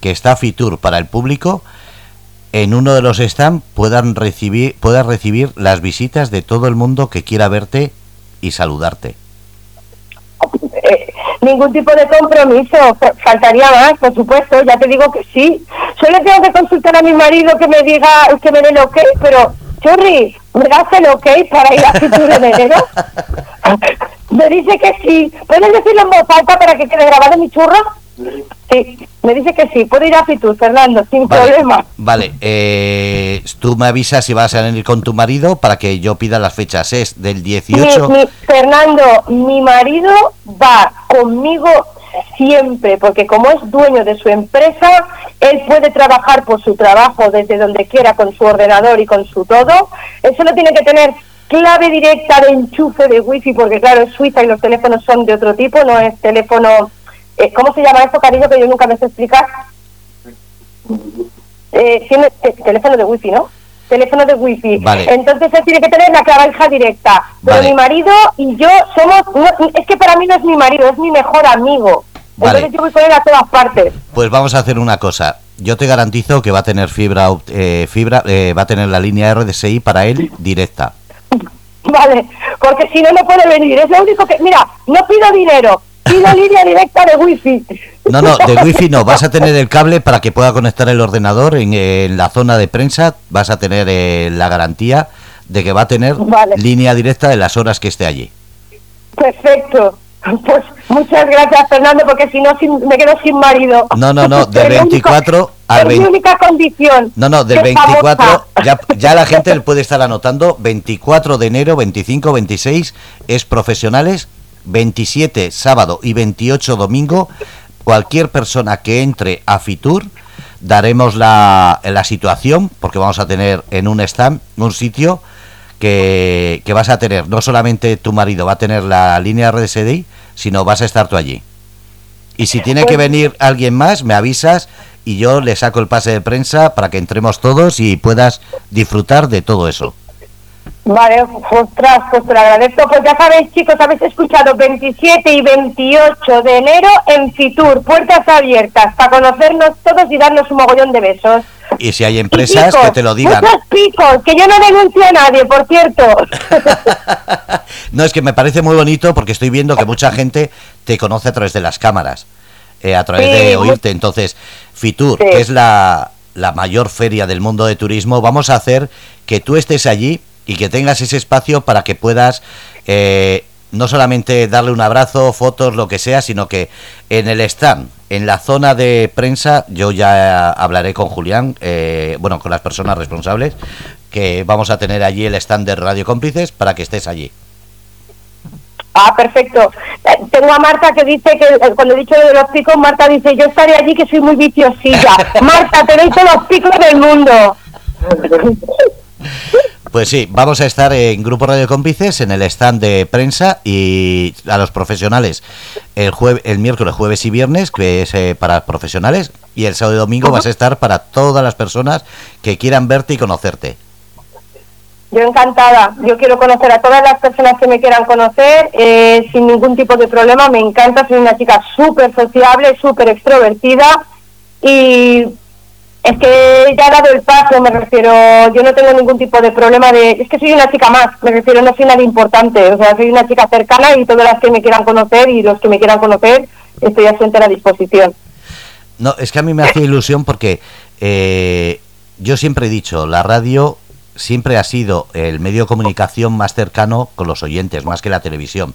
A: que está Fitur para el público, en uno de los stands puedan recibir, puedas recibir las visitas de todo el mundo que quiera verte y saludarte.
B: Eh, ningún tipo de compromiso, faltaría más, por supuesto, ya te digo que sí. Solo tengo que consultar a mi marido que me diga, que me dé el ok, pero, Churri, ¿me das el ok para ir a Fitur en enero? me dice que sí. ¿Puedes decirlo en voz alta para que quede grabado mi churro? Sí, me dice que sí, puedo ir a Fitur, Fernando, sin problema.
A: Vale, eh, tú me avisas si vas a venir con tu marido para que yo pida las fechas. Es del 18.
B: Fernando, mi marido va conmigo siempre, porque como es dueño de su empresa, él puede trabajar por su trabajo desde donde quiera con su ordenador y con su todo. Él solo tiene que tener clave directa de enchufe de wifi, porque claro, es Suiza y los teléfonos son de otro tipo, no es teléfono eh, ¿Cómo se llama esto, cariño, que yo nunca me sé explicar? Eh, tiene teléfono de wifi, ¿no? Teléfono de wifi. Entonces él tiene que tener la clavija directa. Pero mi marido y yo somos... es que para mí no es mi marido, es mi mejor amigo. Entonces yo voy con él a todas partes.
A: Pues vamos a hacer una cosa. Yo te garantizo que va a tener fibra, eh, fibra va a tener la línea RDSI para él directa.
B: Vale, porque si no, no puede venir. Es lo único que... Mira, no pido dinero, y la línea directa de wifi.
A: No, no, de wifi no. Vas a tener el cable para que pueda conectar el ordenador en, la zona de prensa. Vas a tener eh, la garantía de que va a tener línea directa de las horas que esté allí.
B: Perfecto. Pues muchas gracias, Fernando, porque si no me quedo sin marido.
A: No, no, no, del 24 al 20.
B: mi única condición.
A: No, no, del 24, ya, ya la gente puede estar anotando, 24 de enero, 25, 26, es profesionales 27 sábado y 28 domingo, cualquier persona que entre a Fitur, daremos la, la situación, porque vamos a tener en un stand, un sitio que, que vas a tener, no solamente tu marido va a tener la línea RDSI, sino vas a estar tú allí. Y si tiene que pues venir alguien más, me avisas y yo le saco el pase de prensa para que entremos todos y puedas disfrutar de todo eso.
B: Vale, ostras, pues te lo agradezco. Pues ya sabéis, chicos, habéis escuchado 27 y 28 de enero en Fitur, puertas abiertas, para conocernos todos y darnos un mogollón de besos.
A: Y si hay empresas que te lo digan.
B: Muchos picos, que yo no denuncio a nadie, por cierto.
A: no, es que me parece muy bonito porque estoy viendo que mucha gente te conoce a través de las cámaras, eh, a través de oírte. Entonces, Fitur, que es la, la mayor feria del mundo de turismo, vamos a hacer que tú estés allí y que tengas ese espacio para que puedas eh, no solamente darle un abrazo, fotos, lo que sea, sino que en el stand, en la zona de prensa, yo ya hablaré con Julián, eh, bueno, con las personas responsables, que vamos a tener allí el stand de Radio Cómplices para que estés allí.
B: Ah, perfecto. Eh, tengo a Marta que dice que cuando he dicho de los picos, Marta dice, yo estaré allí que soy muy viciosilla. Marta, tenéis todos los picos del mundo.
A: Pues sí, vamos a estar en Grupo Radio Cómplices en el stand de prensa y a los profesionales el, el miércoles, jueves y viernes, que es eh, para profesionales, y el sábado y domingo vas a estar para todas las personas que quieran verte y conocerte.
B: Yo encantada, yo quiero conocer a todas las personas que me quieran conocer eh, sin ningún tipo de problema, me encanta, soy una chica súper sociable, súper extrovertida y es que ya ha dado el paso, me refiero, yo no tengo ningún tipo de problema de, es que soy una chica más, me refiero, no soy nada importante, o sea, soy una chica cercana y todas las que me quieran conocer y los que me quieran conocer, estoy a su entera disposición.
A: No, es que a mí me hace ilusión porque eh, yo siempre he dicho, la radio siempre ha sido el medio de comunicación más cercano con los oyentes, más que la televisión.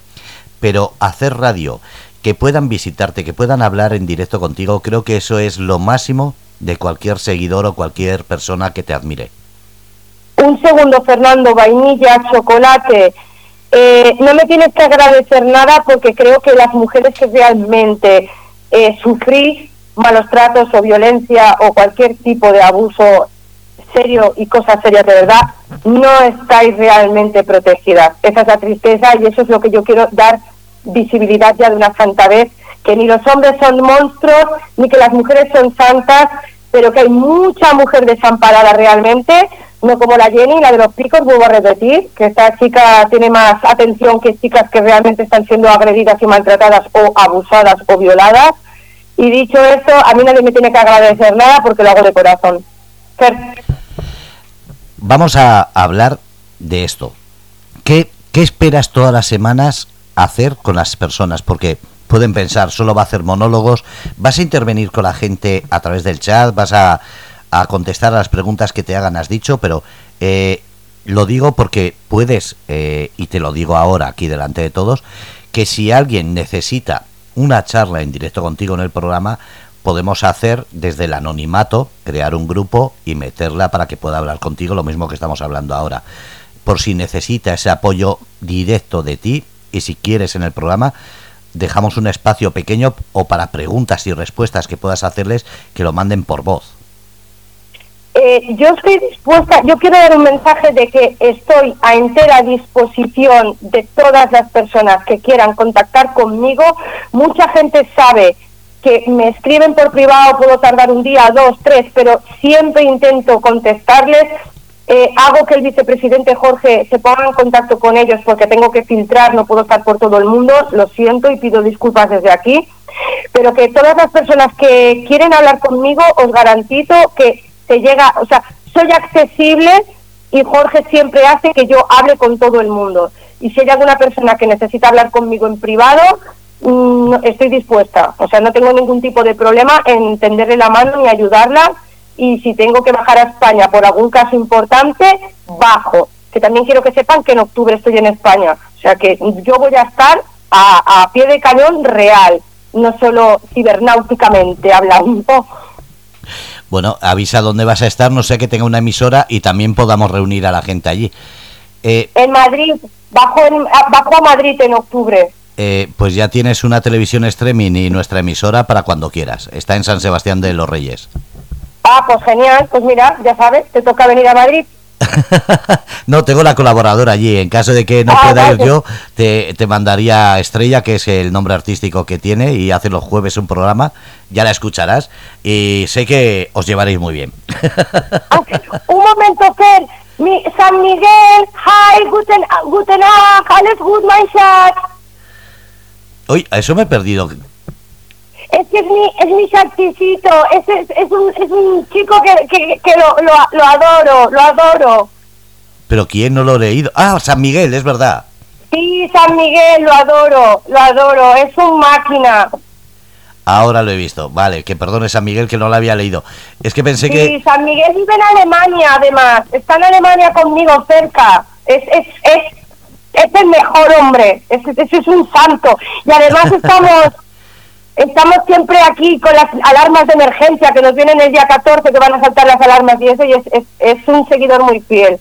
A: pero hacer radio, que puedan visitarte, que puedan hablar en directo contigo, creo que eso es lo máximo de cualquier seguidor o cualquier persona que te admire.
B: Un segundo, Fernando, vainilla, chocolate. Eh, no me tienes que agradecer nada porque creo que las mujeres que realmente eh, sufrís malos tratos o violencia o cualquier tipo de abuso serio y cosas serias de verdad, no estáis realmente protegidas. Esa es la tristeza y eso es lo que yo quiero dar visibilidad ya de una santa vez, que ni los hombres son monstruos, ni que las mujeres son santas, pero que hay mucha mujer desamparada realmente, no como la Jenny, la de los picos, vuelvo a repetir, que esta chica tiene más atención que chicas que realmente están siendo agredidas y maltratadas o abusadas o violadas. Y dicho esto, a mí nadie me tiene que agradecer nada porque lo hago de corazón.
A: Vamos a hablar de esto. ¿Qué, ¿Qué esperas todas las semanas hacer con las personas? Porque pueden pensar, solo va a hacer monólogos, vas a intervenir con la gente a través del chat, vas a, a contestar a las preguntas que te hagan, has dicho, pero eh, lo digo porque puedes, eh, y te lo digo ahora aquí delante de todos, que si alguien necesita una charla en directo contigo en el programa, podemos hacer desde el anonimato, crear un grupo y meterla para que pueda hablar contigo, lo mismo que estamos hablando ahora. Por si necesita ese apoyo directo de ti y si quieres en el programa, dejamos un espacio pequeño o para preguntas y respuestas que puedas hacerles que lo manden por voz.
B: Eh, yo estoy dispuesta, yo quiero dar un mensaje de que estoy a entera disposición de todas las personas que quieran contactar conmigo. Mucha gente sabe que me escriben por privado, puedo tardar un día, dos, tres, pero siempre intento contestarles. Eh, hago que el vicepresidente Jorge se ponga en contacto con ellos porque tengo que filtrar, no puedo estar por todo el mundo, lo siento y pido disculpas desde aquí, pero que todas las personas que quieren hablar conmigo os garantizo que se llega, o sea, soy accesible y Jorge siempre hace que yo hable con todo el mundo. Y si hay alguna persona que necesita hablar conmigo en privado, mm, estoy dispuesta. O sea, no tengo ningún tipo de problema en tenderle la mano ni ayudarla. Y si tengo que bajar a España por algún caso importante, bajo. Que también quiero que sepan que en octubre estoy en España. O sea, que yo voy a estar a, a pie de cañón real, no solo cibernáuticamente hablando.
A: Bueno, avisa dónde vas a estar, no sé que tenga una emisora y también podamos reunir a la gente allí.
B: Eh, en Madrid, bajo, en, bajo a Madrid en octubre.
A: Eh, pues ya tienes una televisión streaming y nuestra emisora para cuando quieras. Está en San Sebastián de los Reyes.
B: Ah, pues genial. Pues mira, ya sabes, te toca venir a Madrid.
A: no, tengo la colaboradora allí. En caso de que no ah, pueda ir yo, te, te, mandaría Estrella, que es el nombre artístico que tiene, y hace los jueves un programa. Ya la escucharás. Y sé que os llevaréis muy bien.
B: un momento. Mi, San Miguel, hi, guten, guten alles gut, mein Schatz.
A: Uy, a eso me he perdido.
B: Es que es mi, es mi es, es, es, un, es un chico que, que, que lo, lo, lo, adoro, lo adoro.
A: ¿Pero quién no lo ha leído? Ah, San Miguel, es verdad.
B: Sí, San Miguel, lo adoro, lo adoro, es un máquina.
A: Ahora lo he visto, vale, que perdone San Miguel que no lo había leído. Es que pensé que...
B: Sí, San Miguel vive en Alemania, además, está en Alemania conmigo cerca. Es, es, es, es el mejor hombre, es, es, es un santo. Y además estamos... estamos siempre aquí con las alarmas de emergencia que nos vienen el día 14 que van a saltar las alarmas y eso y es, es, un seguidor muy fiel.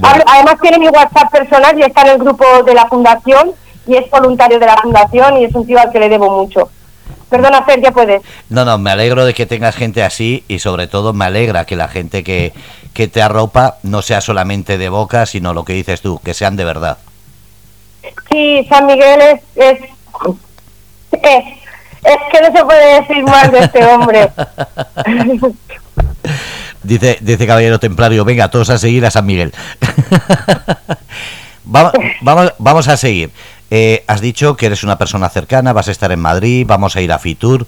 B: Además tiene mi WhatsApp personal y está en el grupo de la fundación y es voluntario de la fundación y es un tío al que le debo mucho. Perdona, Fer, ya puedes.
A: No, no, me alegro de que tengas gente así y sobre todo me alegra que la gente que, que te arropa no sea solamente de boca, sino lo que dices tú, que sean de verdad.
B: Sí, San Miguel es, es, es es que no se puede decir más de este hombre.
A: dice, dice Caballero Templario, venga, todos a seguir a San Miguel. vamos, vamos, vamos a seguir. Eh, has dicho que eres una persona cercana, vas a estar en Madrid, vamos a ir a Fitur.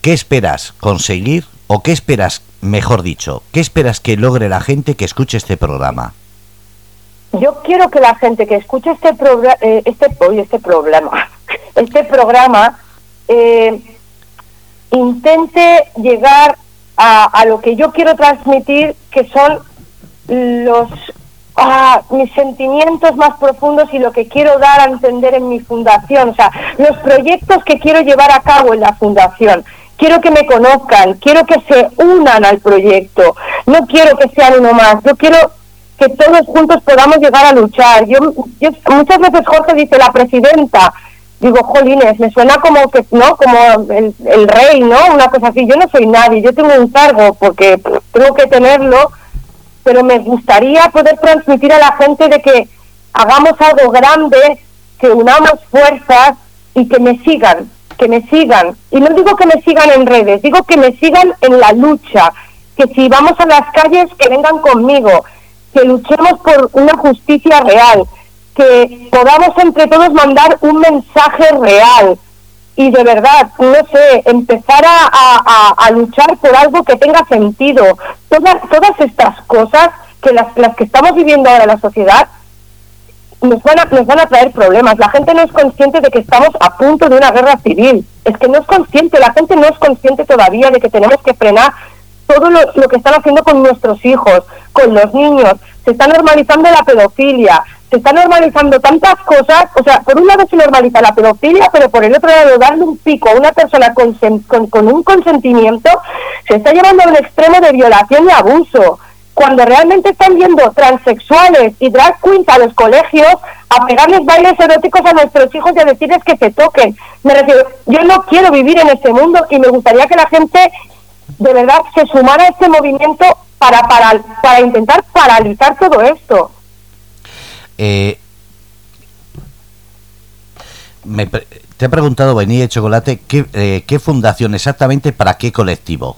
A: ¿Qué esperas conseguir o qué esperas, mejor dicho, qué esperas que logre la gente que escuche este programa?
B: Yo quiero que la gente que escuche este programa, eh, este, este problema, este programa, eh, intente llegar a, a, lo que yo quiero transmitir, que son los ah, mis sentimientos más profundos y lo que quiero dar a entender en mi fundación, o sea, los proyectos que quiero llevar a cabo en la fundación. Quiero que me conozcan, quiero que se unan al proyecto, no quiero que sean uno más, yo quiero que todos juntos podamos llegar a luchar. Yo, muchas veces Jorge dice la presidenta, digo, jolines, me suena como que, ¿no? Como el, el, rey, ¿no? Una cosa así. Yo no soy nadie, yo tengo un cargo porque tengo que tenerlo, pero me gustaría poder transmitir a la gente de que hagamos algo grande, que unamos fuerzas y que me sigan, que me sigan. Y no digo que me sigan en redes, digo que me sigan en la lucha, que si vamos a las calles, que vengan conmigo, que luchemos por una justicia real, que podamos entre todos mandar un mensaje real y de verdad, no sé, empezar a, a, luchar por algo que tenga sentido. Todas, todas estas cosas que las, las que estamos viviendo ahora en la sociedad nos van, a, nos van a traer problemas. La gente no es consciente de que estamos a punto de una guerra civil. Es que no es consciente, la gente no es consciente todavía de que tenemos que frenar todo lo, lo que están haciendo con nuestros hijos, con los niños. Se está normalizando la pedofilia, se está normalizando tantas cosas, o sea, por un lado se normaliza la pedofilia, pero por el otro lado darle un pico a una persona con, con, un consentimiento se está llevando a un extremo de violación y abuso. Cuando realmente están viendo transexuales y drag queens a los colegios a pegarles bailes eróticos a nuestros hijos y a decirles que se toquen. Me refiero, yo no quiero vivir en este mundo y me gustaría que la gente de verdad se sumara a este movimiento para, para, para intentar paralizar todo esto.
A: Eh, me, te he preguntado, Vainilla de Chocolate, ¿qué, eh, ¿qué fundación exactamente para qué colectivo?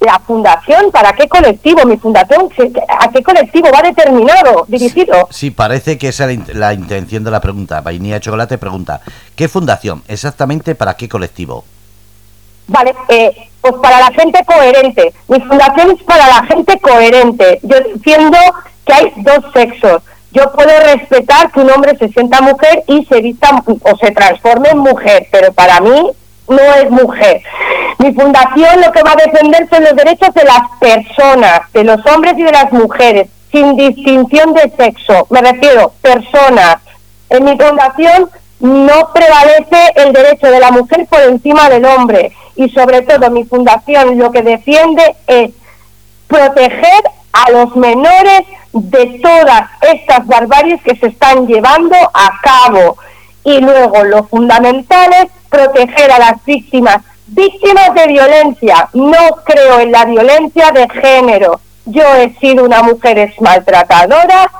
B: La fundación, ¿para qué colectivo? Mi fundación, ¿a qué colectivo va determinado, dirigido?
A: Sí, parece que esa es la, intención de la pregunta. Vainilla de Chocolate pregunta, ¿qué fundación exactamente para qué colectivo?
B: Vale, eh, pues para la gente coherente. Mi fundación es para la gente coherente. Yo defiendo que hay dos sexos. Yo puedo respetar que un hombre se sienta mujer y se vista o se transforme en mujer, pero para mí no es mujer. Mi fundación lo que va a defender son los derechos de las personas, de los hombres y de las mujeres, sin distinción de sexo. Me refiero, personas. En mi fundación no prevalece el derecho de la mujer por encima del hombre y sobre todo mi fundación lo que defiende es proteger a los menores de todas estas barbaries que se están llevando a cabo. Y luego lo fundamental es proteger a las víctimas, víctimas de violencia. No creo en la violencia de género. Yo he sido una mujer maltratadora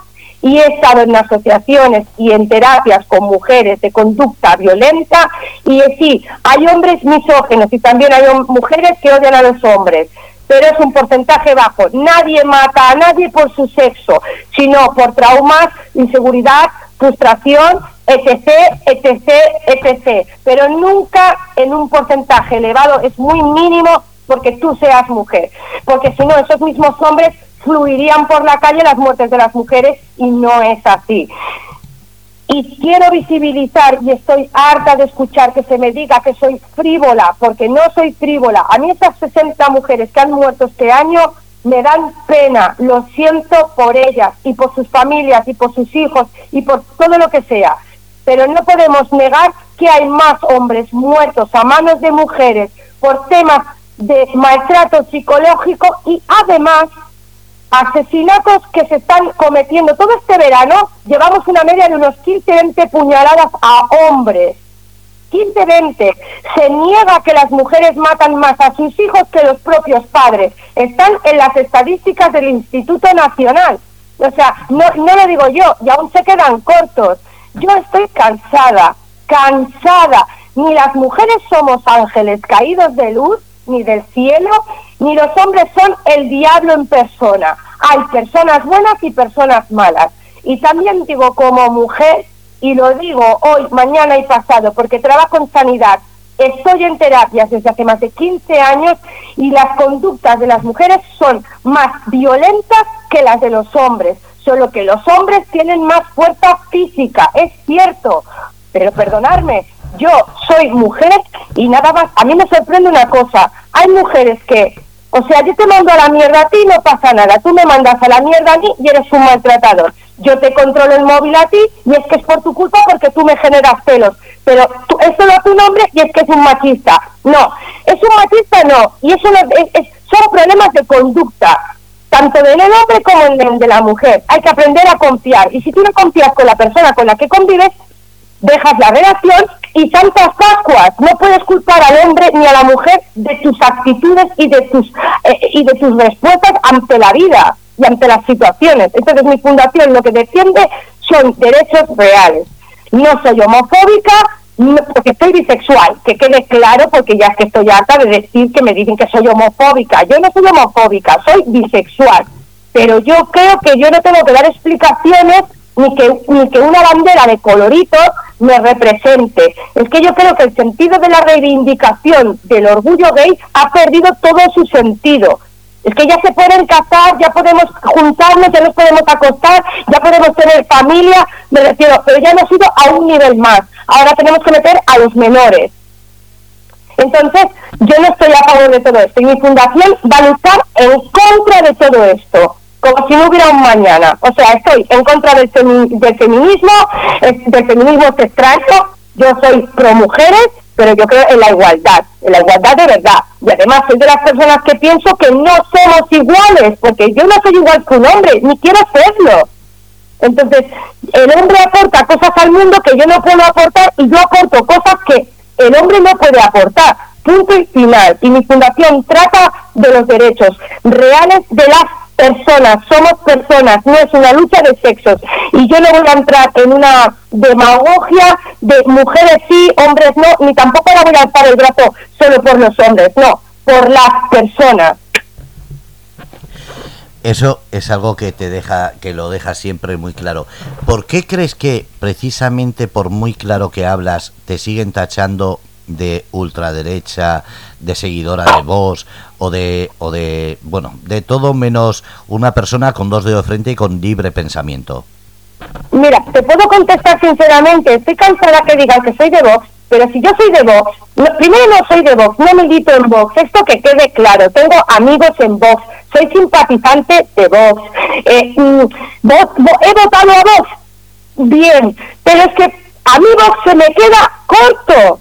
B: y he estado en asociaciones y en terapias con mujeres de conducta violenta y sí, hay hombres misógenos y también hay mujeres que odian a los hombres pero es un porcentaje bajo. Nadie mata a nadie por su sexo, sino por traumas, inseguridad, frustración, etc., etc., etc. Pero nunca en un porcentaje elevado, es muy mínimo porque tú seas mujer. Porque si no, esos mismos hombres fluirían por la calle las muertes de las mujeres y no es así y quiero visibilizar y estoy harta de escuchar que se me diga que soy frívola, porque no soy frívola. A mí esas 60 mujeres que han muerto este año me dan pena, lo siento por ellas y por sus familias y por sus hijos y por todo lo que sea. Pero no podemos negar que hay más hombres muertos a manos de mujeres por temas de maltrato psicológico y además asesinatos que se están cometiendo. Todo este verano llevamos una media de unos 15-20 puñaladas a hombres. 15-20. Se niega que las mujeres matan más a sus hijos que los propios padres. Están en las estadísticas del Instituto Nacional. O sea, no, no lo digo yo, y aún se quedan cortos. Yo estoy cansada, cansada. Ni las mujeres somos ángeles caídos de luz, ni del cielo, ni los hombres son el diablo en persona. Hay personas buenas y personas malas. Y también digo como mujer, y lo digo hoy, mañana y pasado, porque trabajo en sanidad, estoy en terapias desde hace más de 15 años y las conductas de las mujeres son más violentas que las de los hombres, solo que los hombres tienen más fuerza física, es cierto, pero perdonarme, yo soy mujer y nada más, a mí me sorprende una cosa, hay mujeres que O sea, yo te mando a la mierda a ti y no pasa nada. Tú me mandas a la mierda a mí y eres un maltratador. Yo te controlo el móvil a ti y es que es por tu culpa porque tú me generas celos. Pero tú, es solo tu nombre y es que es un machista. No, es un machista no. Y eso son problemas de conducta, tanto del hombre como en de la mujer. Hay que aprender a confiar. Y si tú no confías con la persona con la que convives, dejas la relación y santas pascuas. No puedes culpar al hombre ni a la mujer de tus actitudes y de tus eh, y de tus respuestas ante la vida y ante las situaciones. Entonces mi fundación lo que defiende son derechos reales. No soy homofóbica porque soy bisexual, que quede claro porque ya es que estoy harta de decir que me dicen que soy homofóbica. Yo no soy homofóbica, soy bisexual. Pero yo creo que yo no tengo que dar explicaciones ni que, ni que una bandera de colorito me represente. Es que yo creo que el sentido de la reivindicación del orgullo gay ha perdido todo su sentido. Es que ya se pueden casar, ya podemos juntarnos, ya nos podemos acostar, ya podemos tener familia, me refiero, pero ya hemos ido a un nivel más. Ahora tenemos que meter a los menores. Entonces, yo no estoy a favor de todo esto y mi fundación va a luchar en contra de todo esto como si no hubiera un mañana. O sea, estoy en contra del, del feminismo, del feminismo extraño, yo soy pro mujeres, pero yo creo en la igualdad, en la igualdad de verdad. Y además soy de las personas que pienso que no somos iguales, porque yo no soy igual que un hombre, ni quiero serlo. Entonces, el hombre aporta cosas al mundo que yo no puedo aportar y yo aporto cosas que el hombre no puede aportar. Punto y final. Y mi fundación trata de los derechos reales de las personas, somos personas, no es una lucha de sexos. Y yo no voy a entrar en una demagogia de mujeres sí, hombres no, ni tampoco la voy a alzar el brazo solo por los hombres, no, por las personas.
A: Eso es algo que te deja, que lo deja siempre muy claro. ¿Por qué crees que precisamente por muy claro que hablas te siguen tachando de ultraderecha, de seguidora de vos o de, o de, bueno, de todo menos una persona con dos dedos de frente y con libre pensamiento?
B: Mira, te puedo contestar sinceramente, estoy cansada que digan que soy de Vox, pero si yo soy de Vox, primero no soy de Vox, no milito en Vox, esto que quede claro, tengo amigos en Vox, soy simpatizante de Vox, eh, mm, he votado a Vox, bien, pero es que a mí Vox se me queda corto,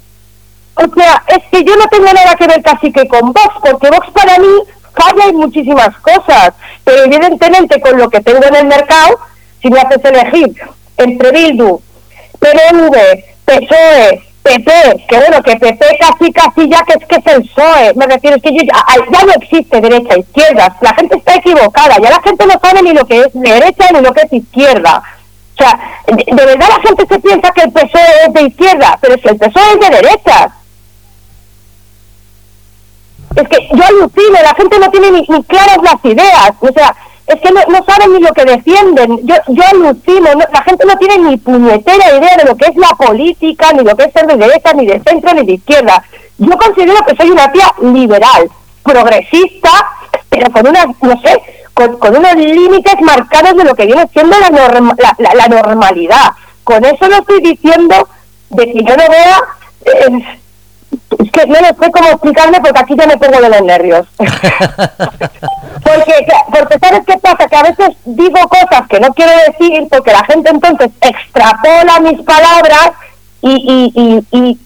B: o sea, es que yo no tengo nada que ver casi que con Vox, porque Vox para mí falla en muchísimas cosas, pero evidentemente con lo que tengo en el mercado, si me haces elegir entre Bildu, PNV, PSOE, PP, que bueno, que PP casi casi ya que es que es el PSOE, me refiero, es que ya, no existe derecha e izquierda, la gente está equivocada, ya la gente no sabe ni lo que es derecha ni lo que es izquierda. O sea, de, de verdad la gente se piensa que el PSOE es de izquierda, pero si el PSOE es de derecha, es que yo alucino, la gente no tiene ni, claras las ideas, o sea, es que no, saben ni lo que defienden, yo, yo alucino, la gente no tiene ni puñetera idea de lo que es la política, ni lo que es ser de derecha, ni de centro, ni de izquierda. Yo considero que soy una tía liberal, progresista, pero con unas, no sé, con, unos límites marcados de lo que viene siendo la, la, la, normalidad. Con eso no estoy diciendo de que yo no vea... Eh, es que no sé cómo explicarme porque aquí ya me pongo de los nervios. porque, porque ¿sabes qué pasa? Que a veces digo cosas que no quiero decir porque la gente entonces extrapola mis palabras y, y, y,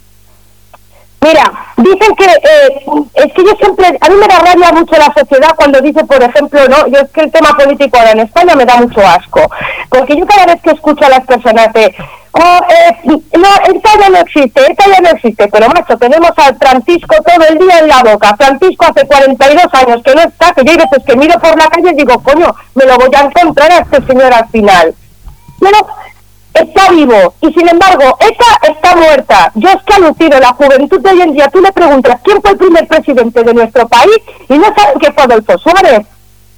B: Mira, dicen que eh, es que yo siempre, a mí me da rabia mucho la sociedad cuando dice, por ejemplo, no, yo es que el tema político ahora en España me da mucho asco, porque yo cada vez que escucho a las personas de, oh, eh, no, esta ya no existe, esta ya no existe, pero macho, tenemos al Francisco todo el día en la boca, Francisco hace 42 años que no está, que yo hay que miro por la calle y digo, coño, me lo voy a encontrar a este señor al final. Pero está vivo y sin embargo esta está muerta. Yo es que alucino, la juventud de hoy en día, tú le preguntas quién fue el primer presidente de nuestro país y no saben que fue Adolfo Suárez.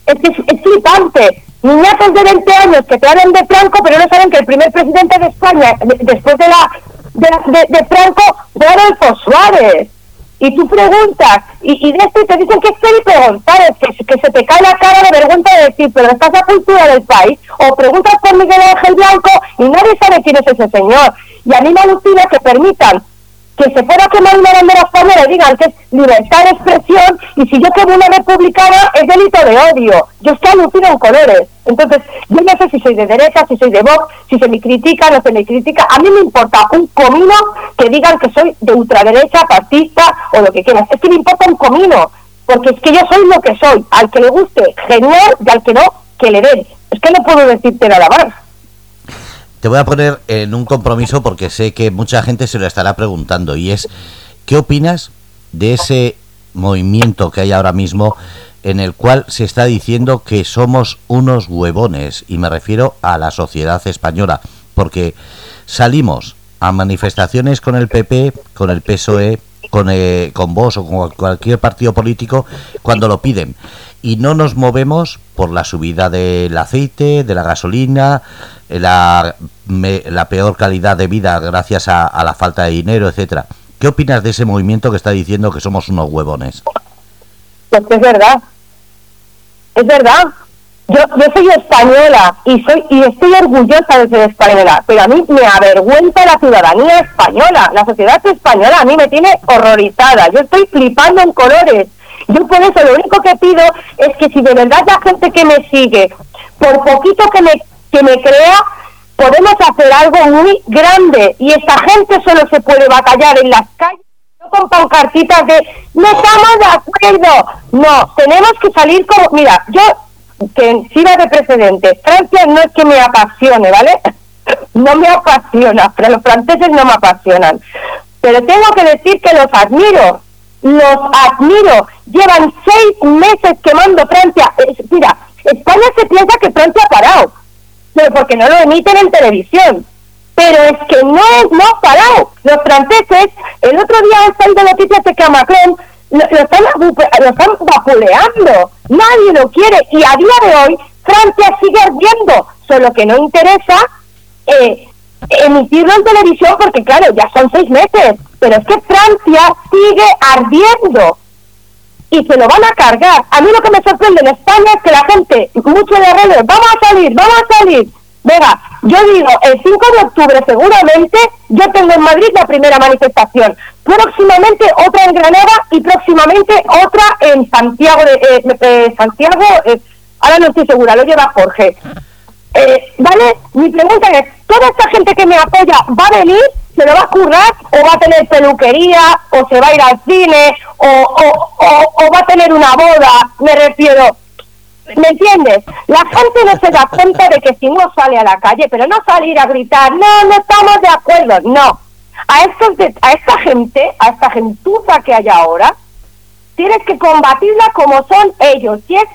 B: Es, es, es flipante. Niñatos de 20 años que te hablan de Franco, pero no saben que el primer presidente de España, después de la de, de, Franco, fue Adolfo Suárez y tú preguntas, y, de esto te dicen que es Felipe González, que, que se te cae la cara de vergüenza de decir, pero estás a cultura del país, o preguntas por Miguel Ángel Blanco y nadie sabe quién es ese señor. Y a mí me alucina que permitan que se pueda quemar una bandera española y digan que es libertad de expresión y si yo quemo una republicana es delito de odio. Yo estoy alucino en colores. Entonces, yo no sé si soy de derecha, si soy de Vox, si se me critica, no se me critica. A mí me importa un comino que digan que soy de ultraderecha, fascista o lo que quieras. Es que me importa un comino, porque es que yo soy lo que soy. Al que le guste, genial, y al que no, que le den. Es que no puedo decirte nada más.
A: Te voy a poner en un compromiso porque sé que mucha gente se lo estará preguntando y es, ¿qué opinas de ese movimiento que hay ahora mismo en el cual se está diciendo que somos unos huevones? Y me refiero a la sociedad española, porque salimos a manifestaciones con el PP, con el PSOE, con, eh, con vos o con cualquier partido político cuando lo piden y no nos movemos por la subida del aceite, de la gasolina, la, la peor calidad de vida gracias a, la falta de dinero, etcétera. ¿Qué opinas de ese movimiento que está diciendo que somos unos huevones?
B: Pues es verdad, es verdad. Yo, yo soy española y soy y estoy orgullosa de ser española, pero a mí me avergüenza la ciudadanía española, la sociedad española a mí me tiene horrorizada. Yo estoy flipando en colores. Yo por eso lo único que pido es que si de verdad la gente que me sigue, por poquito que me que me crea, podemos hacer algo muy grande y esta gente solo se puede batallar en las calles con pancartitas de no estamos de acuerdo no tenemos que salir como mira yo que sirva de precedente Francia no es que me apasione vale no me apasiona pero los franceses no me apasionan pero tengo que decir que los admiro los admiro llevan seis meses quemando Francia mira España se piensa que Francia ha parado pero porque no lo emiten en televisión. Pero es que no, no ha parado. Los franceses, el otro día han salido noticias de que a Macron lo, están, lo están vapuleando. Nadie lo quiere. Y a día de hoy, Francia sigue ardiendo. Solo que no interesa eh, emitirlo en televisión porque, claro, ya son seis meses. Pero es que Francia sigue ardiendo y se lo van a cargar. A mí lo que me sorprende en España es que la gente, mucho de redes, vamos a salir, vamos a salir. Venga, yo digo, el 5 de octubre seguramente yo tengo en Madrid la primera manifestación, próximamente otra en Granada y próximamente otra en Santiago de eh, eh, Santiago, eh, ahora no estoy segura, lo lleva Jorge. ¿Vale? Mi pregunta es, ¿toda esta gente que me apoya va a venir? ¿Se lo va a currar o va a tener peluquería o se va a ir al cine o, o, va a tener una boda? Me refiero, ¿Me entiendes? La gente no se da cuenta de que si no sale a la calle, pero no salir a gritar, no, no estamos de acuerdo, no. A, estos a esta gente, a esta gentuza que hay ahora, tienes que combatirla como son ellos, y es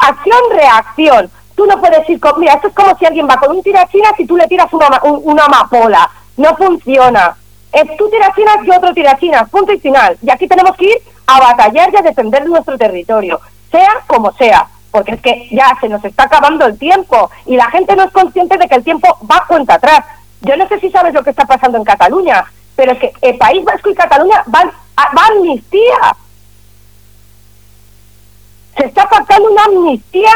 B: acción-reacción. Tú no puedes ir con, mira, esto es como si alguien va con un tirachinas y tú le tiras una, una amapola. No funciona. Es tú tirachinas y otro tirachinas, punto y final. Y aquí tenemos que ir a batallar y a defender nuestro territorio, sea como sea, porque es que ya se nos está acabando el tiempo y la gente no es consciente de que el tiempo va cuenta atrás. Yo no sé si sabes lo que está pasando en Cataluña, pero es que el País Vasco y Cataluña van a, va amnistía. Se está pactando una amnistía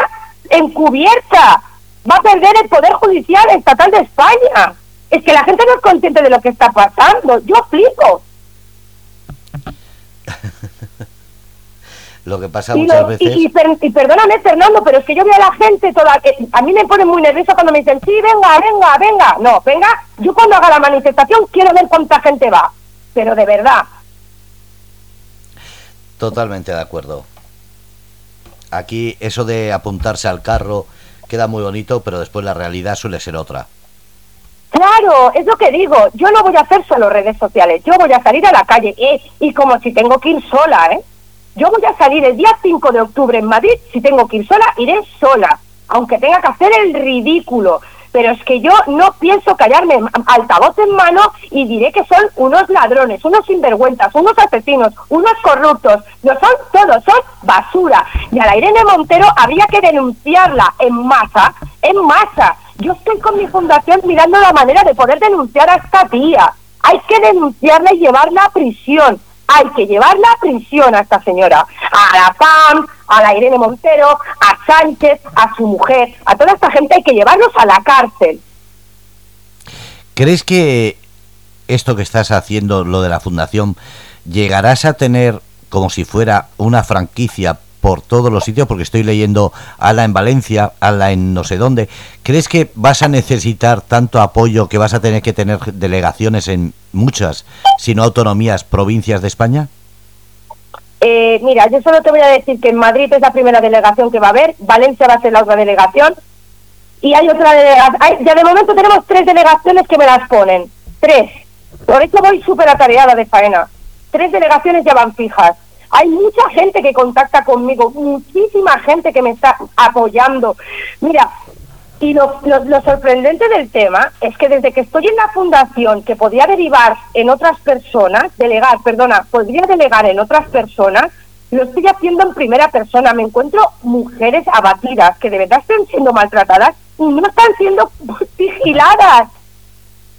B: encubierta. Va a perder el Poder Judicial Estatal de España. Es que la gente no es consciente de lo que está pasando. Yo explico.
A: lo que pasa muchas veces.
B: Y, perdóname, Fernando, pero es que yo veo a la gente toda. a mí me pone muy nervioso cuando me dicen, sí, venga, venga, venga. No, venga, yo cuando haga la manifestación quiero ver cuánta gente va. Pero de verdad.
A: Totalmente de acuerdo. Aquí eso de apuntarse al carro queda muy bonito, pero después la realidad suele ser otra.
B: Claro, es lo que digo. Yo no voy a hacer solo redes sociales. Yo voy a salir a la calle. Eh, y como si tengo que ir sola, ¿eh? Yo voy a salir el día 5 de octubre en Madrid. Si tengo que ir sola, iré sola. Aunque tenga que hacer el ridículo. Pero es que yo no pienso callarme altavoz en mano y diré que son unos ladrones, unos sinvergüenzas, unos asesinos, unos corruptos. No son todos, son basura. Y a la Irene Montero habría que denunciarla en masa, en masa yo estoy con mi fundación mirando la manera de poder denunciar a esta tía. Hay que denunciarla y llevarla a prisión. Hay que llevarla a prisión a esta señora. A la PAM, a la Irene Montero, a Sánchez, a su mujer. A toda esta gente hay que llevarlos a la cárcel.
A: ¿Crees que esto que estás haciendo, lo de la fundación, llegarás a tener como si fuera una franquicia por todos los sitios, porque estoy leyendo ala en Valencia, ala en no sé dónde. ¿Crees que vas a necesitar tanto apoyo que vas a tener que tener delegaciones en muchas, si no autonomías, provincias de España?
B: Eh, mira, yo solo te voy a decir que en Madrid es la primera delegación que va a haber, Valencia va a ser la otra delegación, y hay otra delegación. Ya de momento tenemos tres delegaciones que me las ponen. Tres. Por eso voy súper atareada de faena. Tres delegaciones ya van fijas. Hay mucha gente que contacta conmigo, muchísima gente que me está apoyando. Mira, y lo, sorprendente del tema es que desde que estoy en la fundación, que podría derivar en otras personas, delegar, perdona, podría delegar en otras personas, lo estoy haciendo en primera persona. Me encuentro mujeres abatidas que de verdad están siendo maltratadas y no están siendo vigiladas.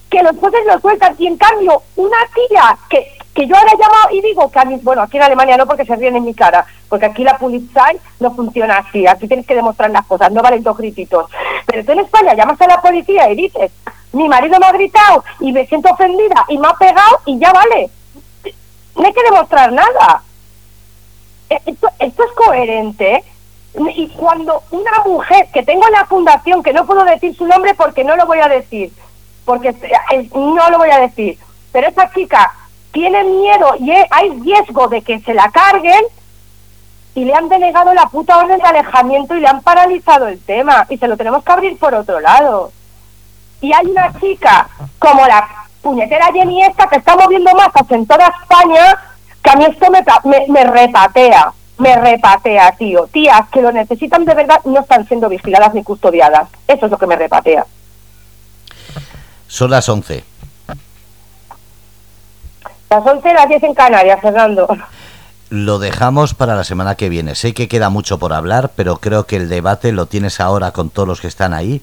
B: Que los jueces lo sueltan y en cambio una tía que que yo ahora llamo y digo que a mí, bueno, aquí en Alemania no porque se ríen en mi cara, porque aquí la Polizei no funciona así, aquí tienes que demostrar las cosas, no valen dos grititos. Pero tú en España llamas a la policía y dices, mi marido me ha gritado y me siento ofendida y me ha pegado y ya vale. No hay que demostrar nada. E, esto, esto es coherente. Y cuando una mujer que tengo en la fundación, que no puedo decir su nombre porque no lo voy a decir, porque no lo voy a decir, pero esa chica tienen miedo y hay riesgo de que se la carguen y le han denegado la puta orden de alejamiento y le han paralizado el tema y se lo tenemos que abrir por otro lado. Y hay una chica como la puñetera Jenny esta que está moviendo masas en toda España que a mí esto me, me, repatea, me repatea, tío. Tías que lo necesitan de verdad no están siendo vigiladas ni custodiadas. Eso es lo que me repatea.
A: Son las 11.
B: Las 11 las 10 en Canarias, Fernando.
A: Lo dejamos para la semana que viene. Sé que queda mucho por hablar, pero creo que el debate lo tienes ahora con todos los que están ahí.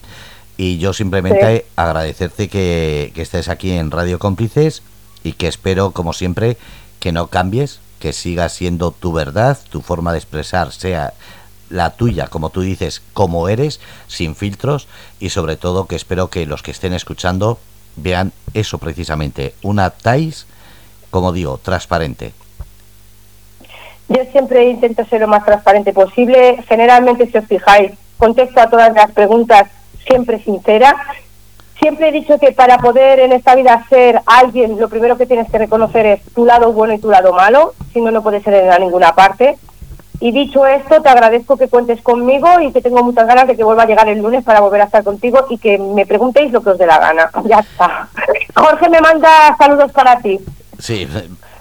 A: Y yo simplemente agradecerte que, que estés aquí en Radio Cómplices y que espero, como siempre, que no cambies, que siga siendo tu verdad, tu forma de expresar sea la tuya, como tú dices, como eres, sin filtros y sobre todo que espero que los que estén escuchando vean eso precisamente, una TAIS como digo, transparente?
B: Yo siempre intento ser lo más transparente posible. Generalmente, si os fijáis, contesto a todas las preguntas siempre sincera. Siempre he dicho que para poder en esta vida ser alguien, lo primero que tienes que reconocer es tu lado bueno y tu lado malo, si no, no puedes ser en ninguna parte. Y dicho esto, te agradezco que cuentes conmigo y que tengo muchas ganas de que vuelva a llegar el lunes para volver a estar contigo y que me preguntéis lo que os dé la gana. Ya está. Jorge me manda saludos para ti.
A: Sí,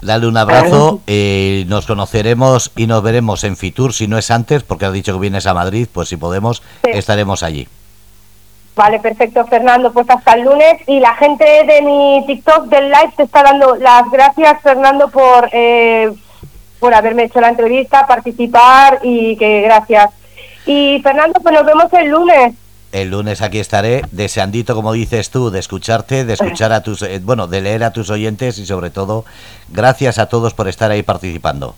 A: dale un abrazo. Eh, nos conoceremos y nos veremos en Fitur, si no es antes, porque has dicho que vienes a Madrid, pues si podemos, estaremos allí.
B: Vale, perfecto, Fernando. Pues hasta el lunes. Y la gente de mi TikTok del live te está dando las gracias, Fernando, por, eh, por haberme hecho la entrevista, participar y que gracias. Y Fernando, pues nos vemos el lunes.
A: El lunes aquí estaré, deseandito, como dices tú, de escucharte, de escuchar a tus, eh, bueno, de leer a tus oyentes y sobre todo, gracias a todos por estar ahí participando.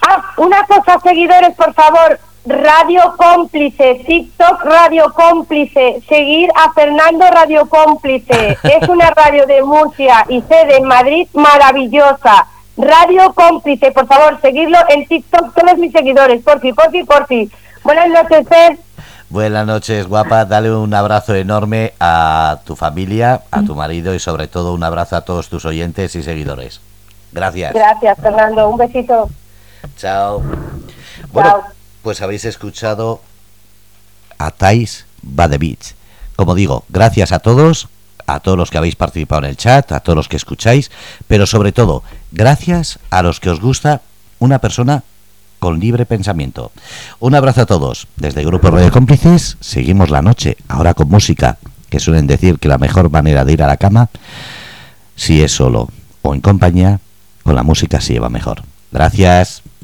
B: Ah, una cosa, seguidores, por favor, Radio Cómplice, TikTok Radio Cómplice, seguir a Fernando Radio Cómplice, es una radio de Murcia y sede en Madrid maravillosa. Radio Cómplice, por favor, seguirlo en TikTok, todos mis seguidores, por ti, por ti, por ti. Buenas noches, Fer.
A: Buenas noches, guapa. Dale un abrazo enorme a tu familia, a tu marido y sobre todo un abrazo a todos tus oyentes y seguidores. Gracias.
B: Gracias, Fernando. Un besito.
A: Chao. Bueno, pues habéis escuchado a Thais Badevich. Como digo, gracias a todos, a todos los que habéis participado en el chat, a todos los que escucháis, pero sobre todo, gracias a los que os gusta una persona con libre pensamiento. Un abrazo a todos. Desde Grupo Radio Cómplices seguimos la noche, ahora con música, que suelen decir que la mejor manera de ir a la cama, si es solo o en compañía, con la música se lleva mejor. Gracias.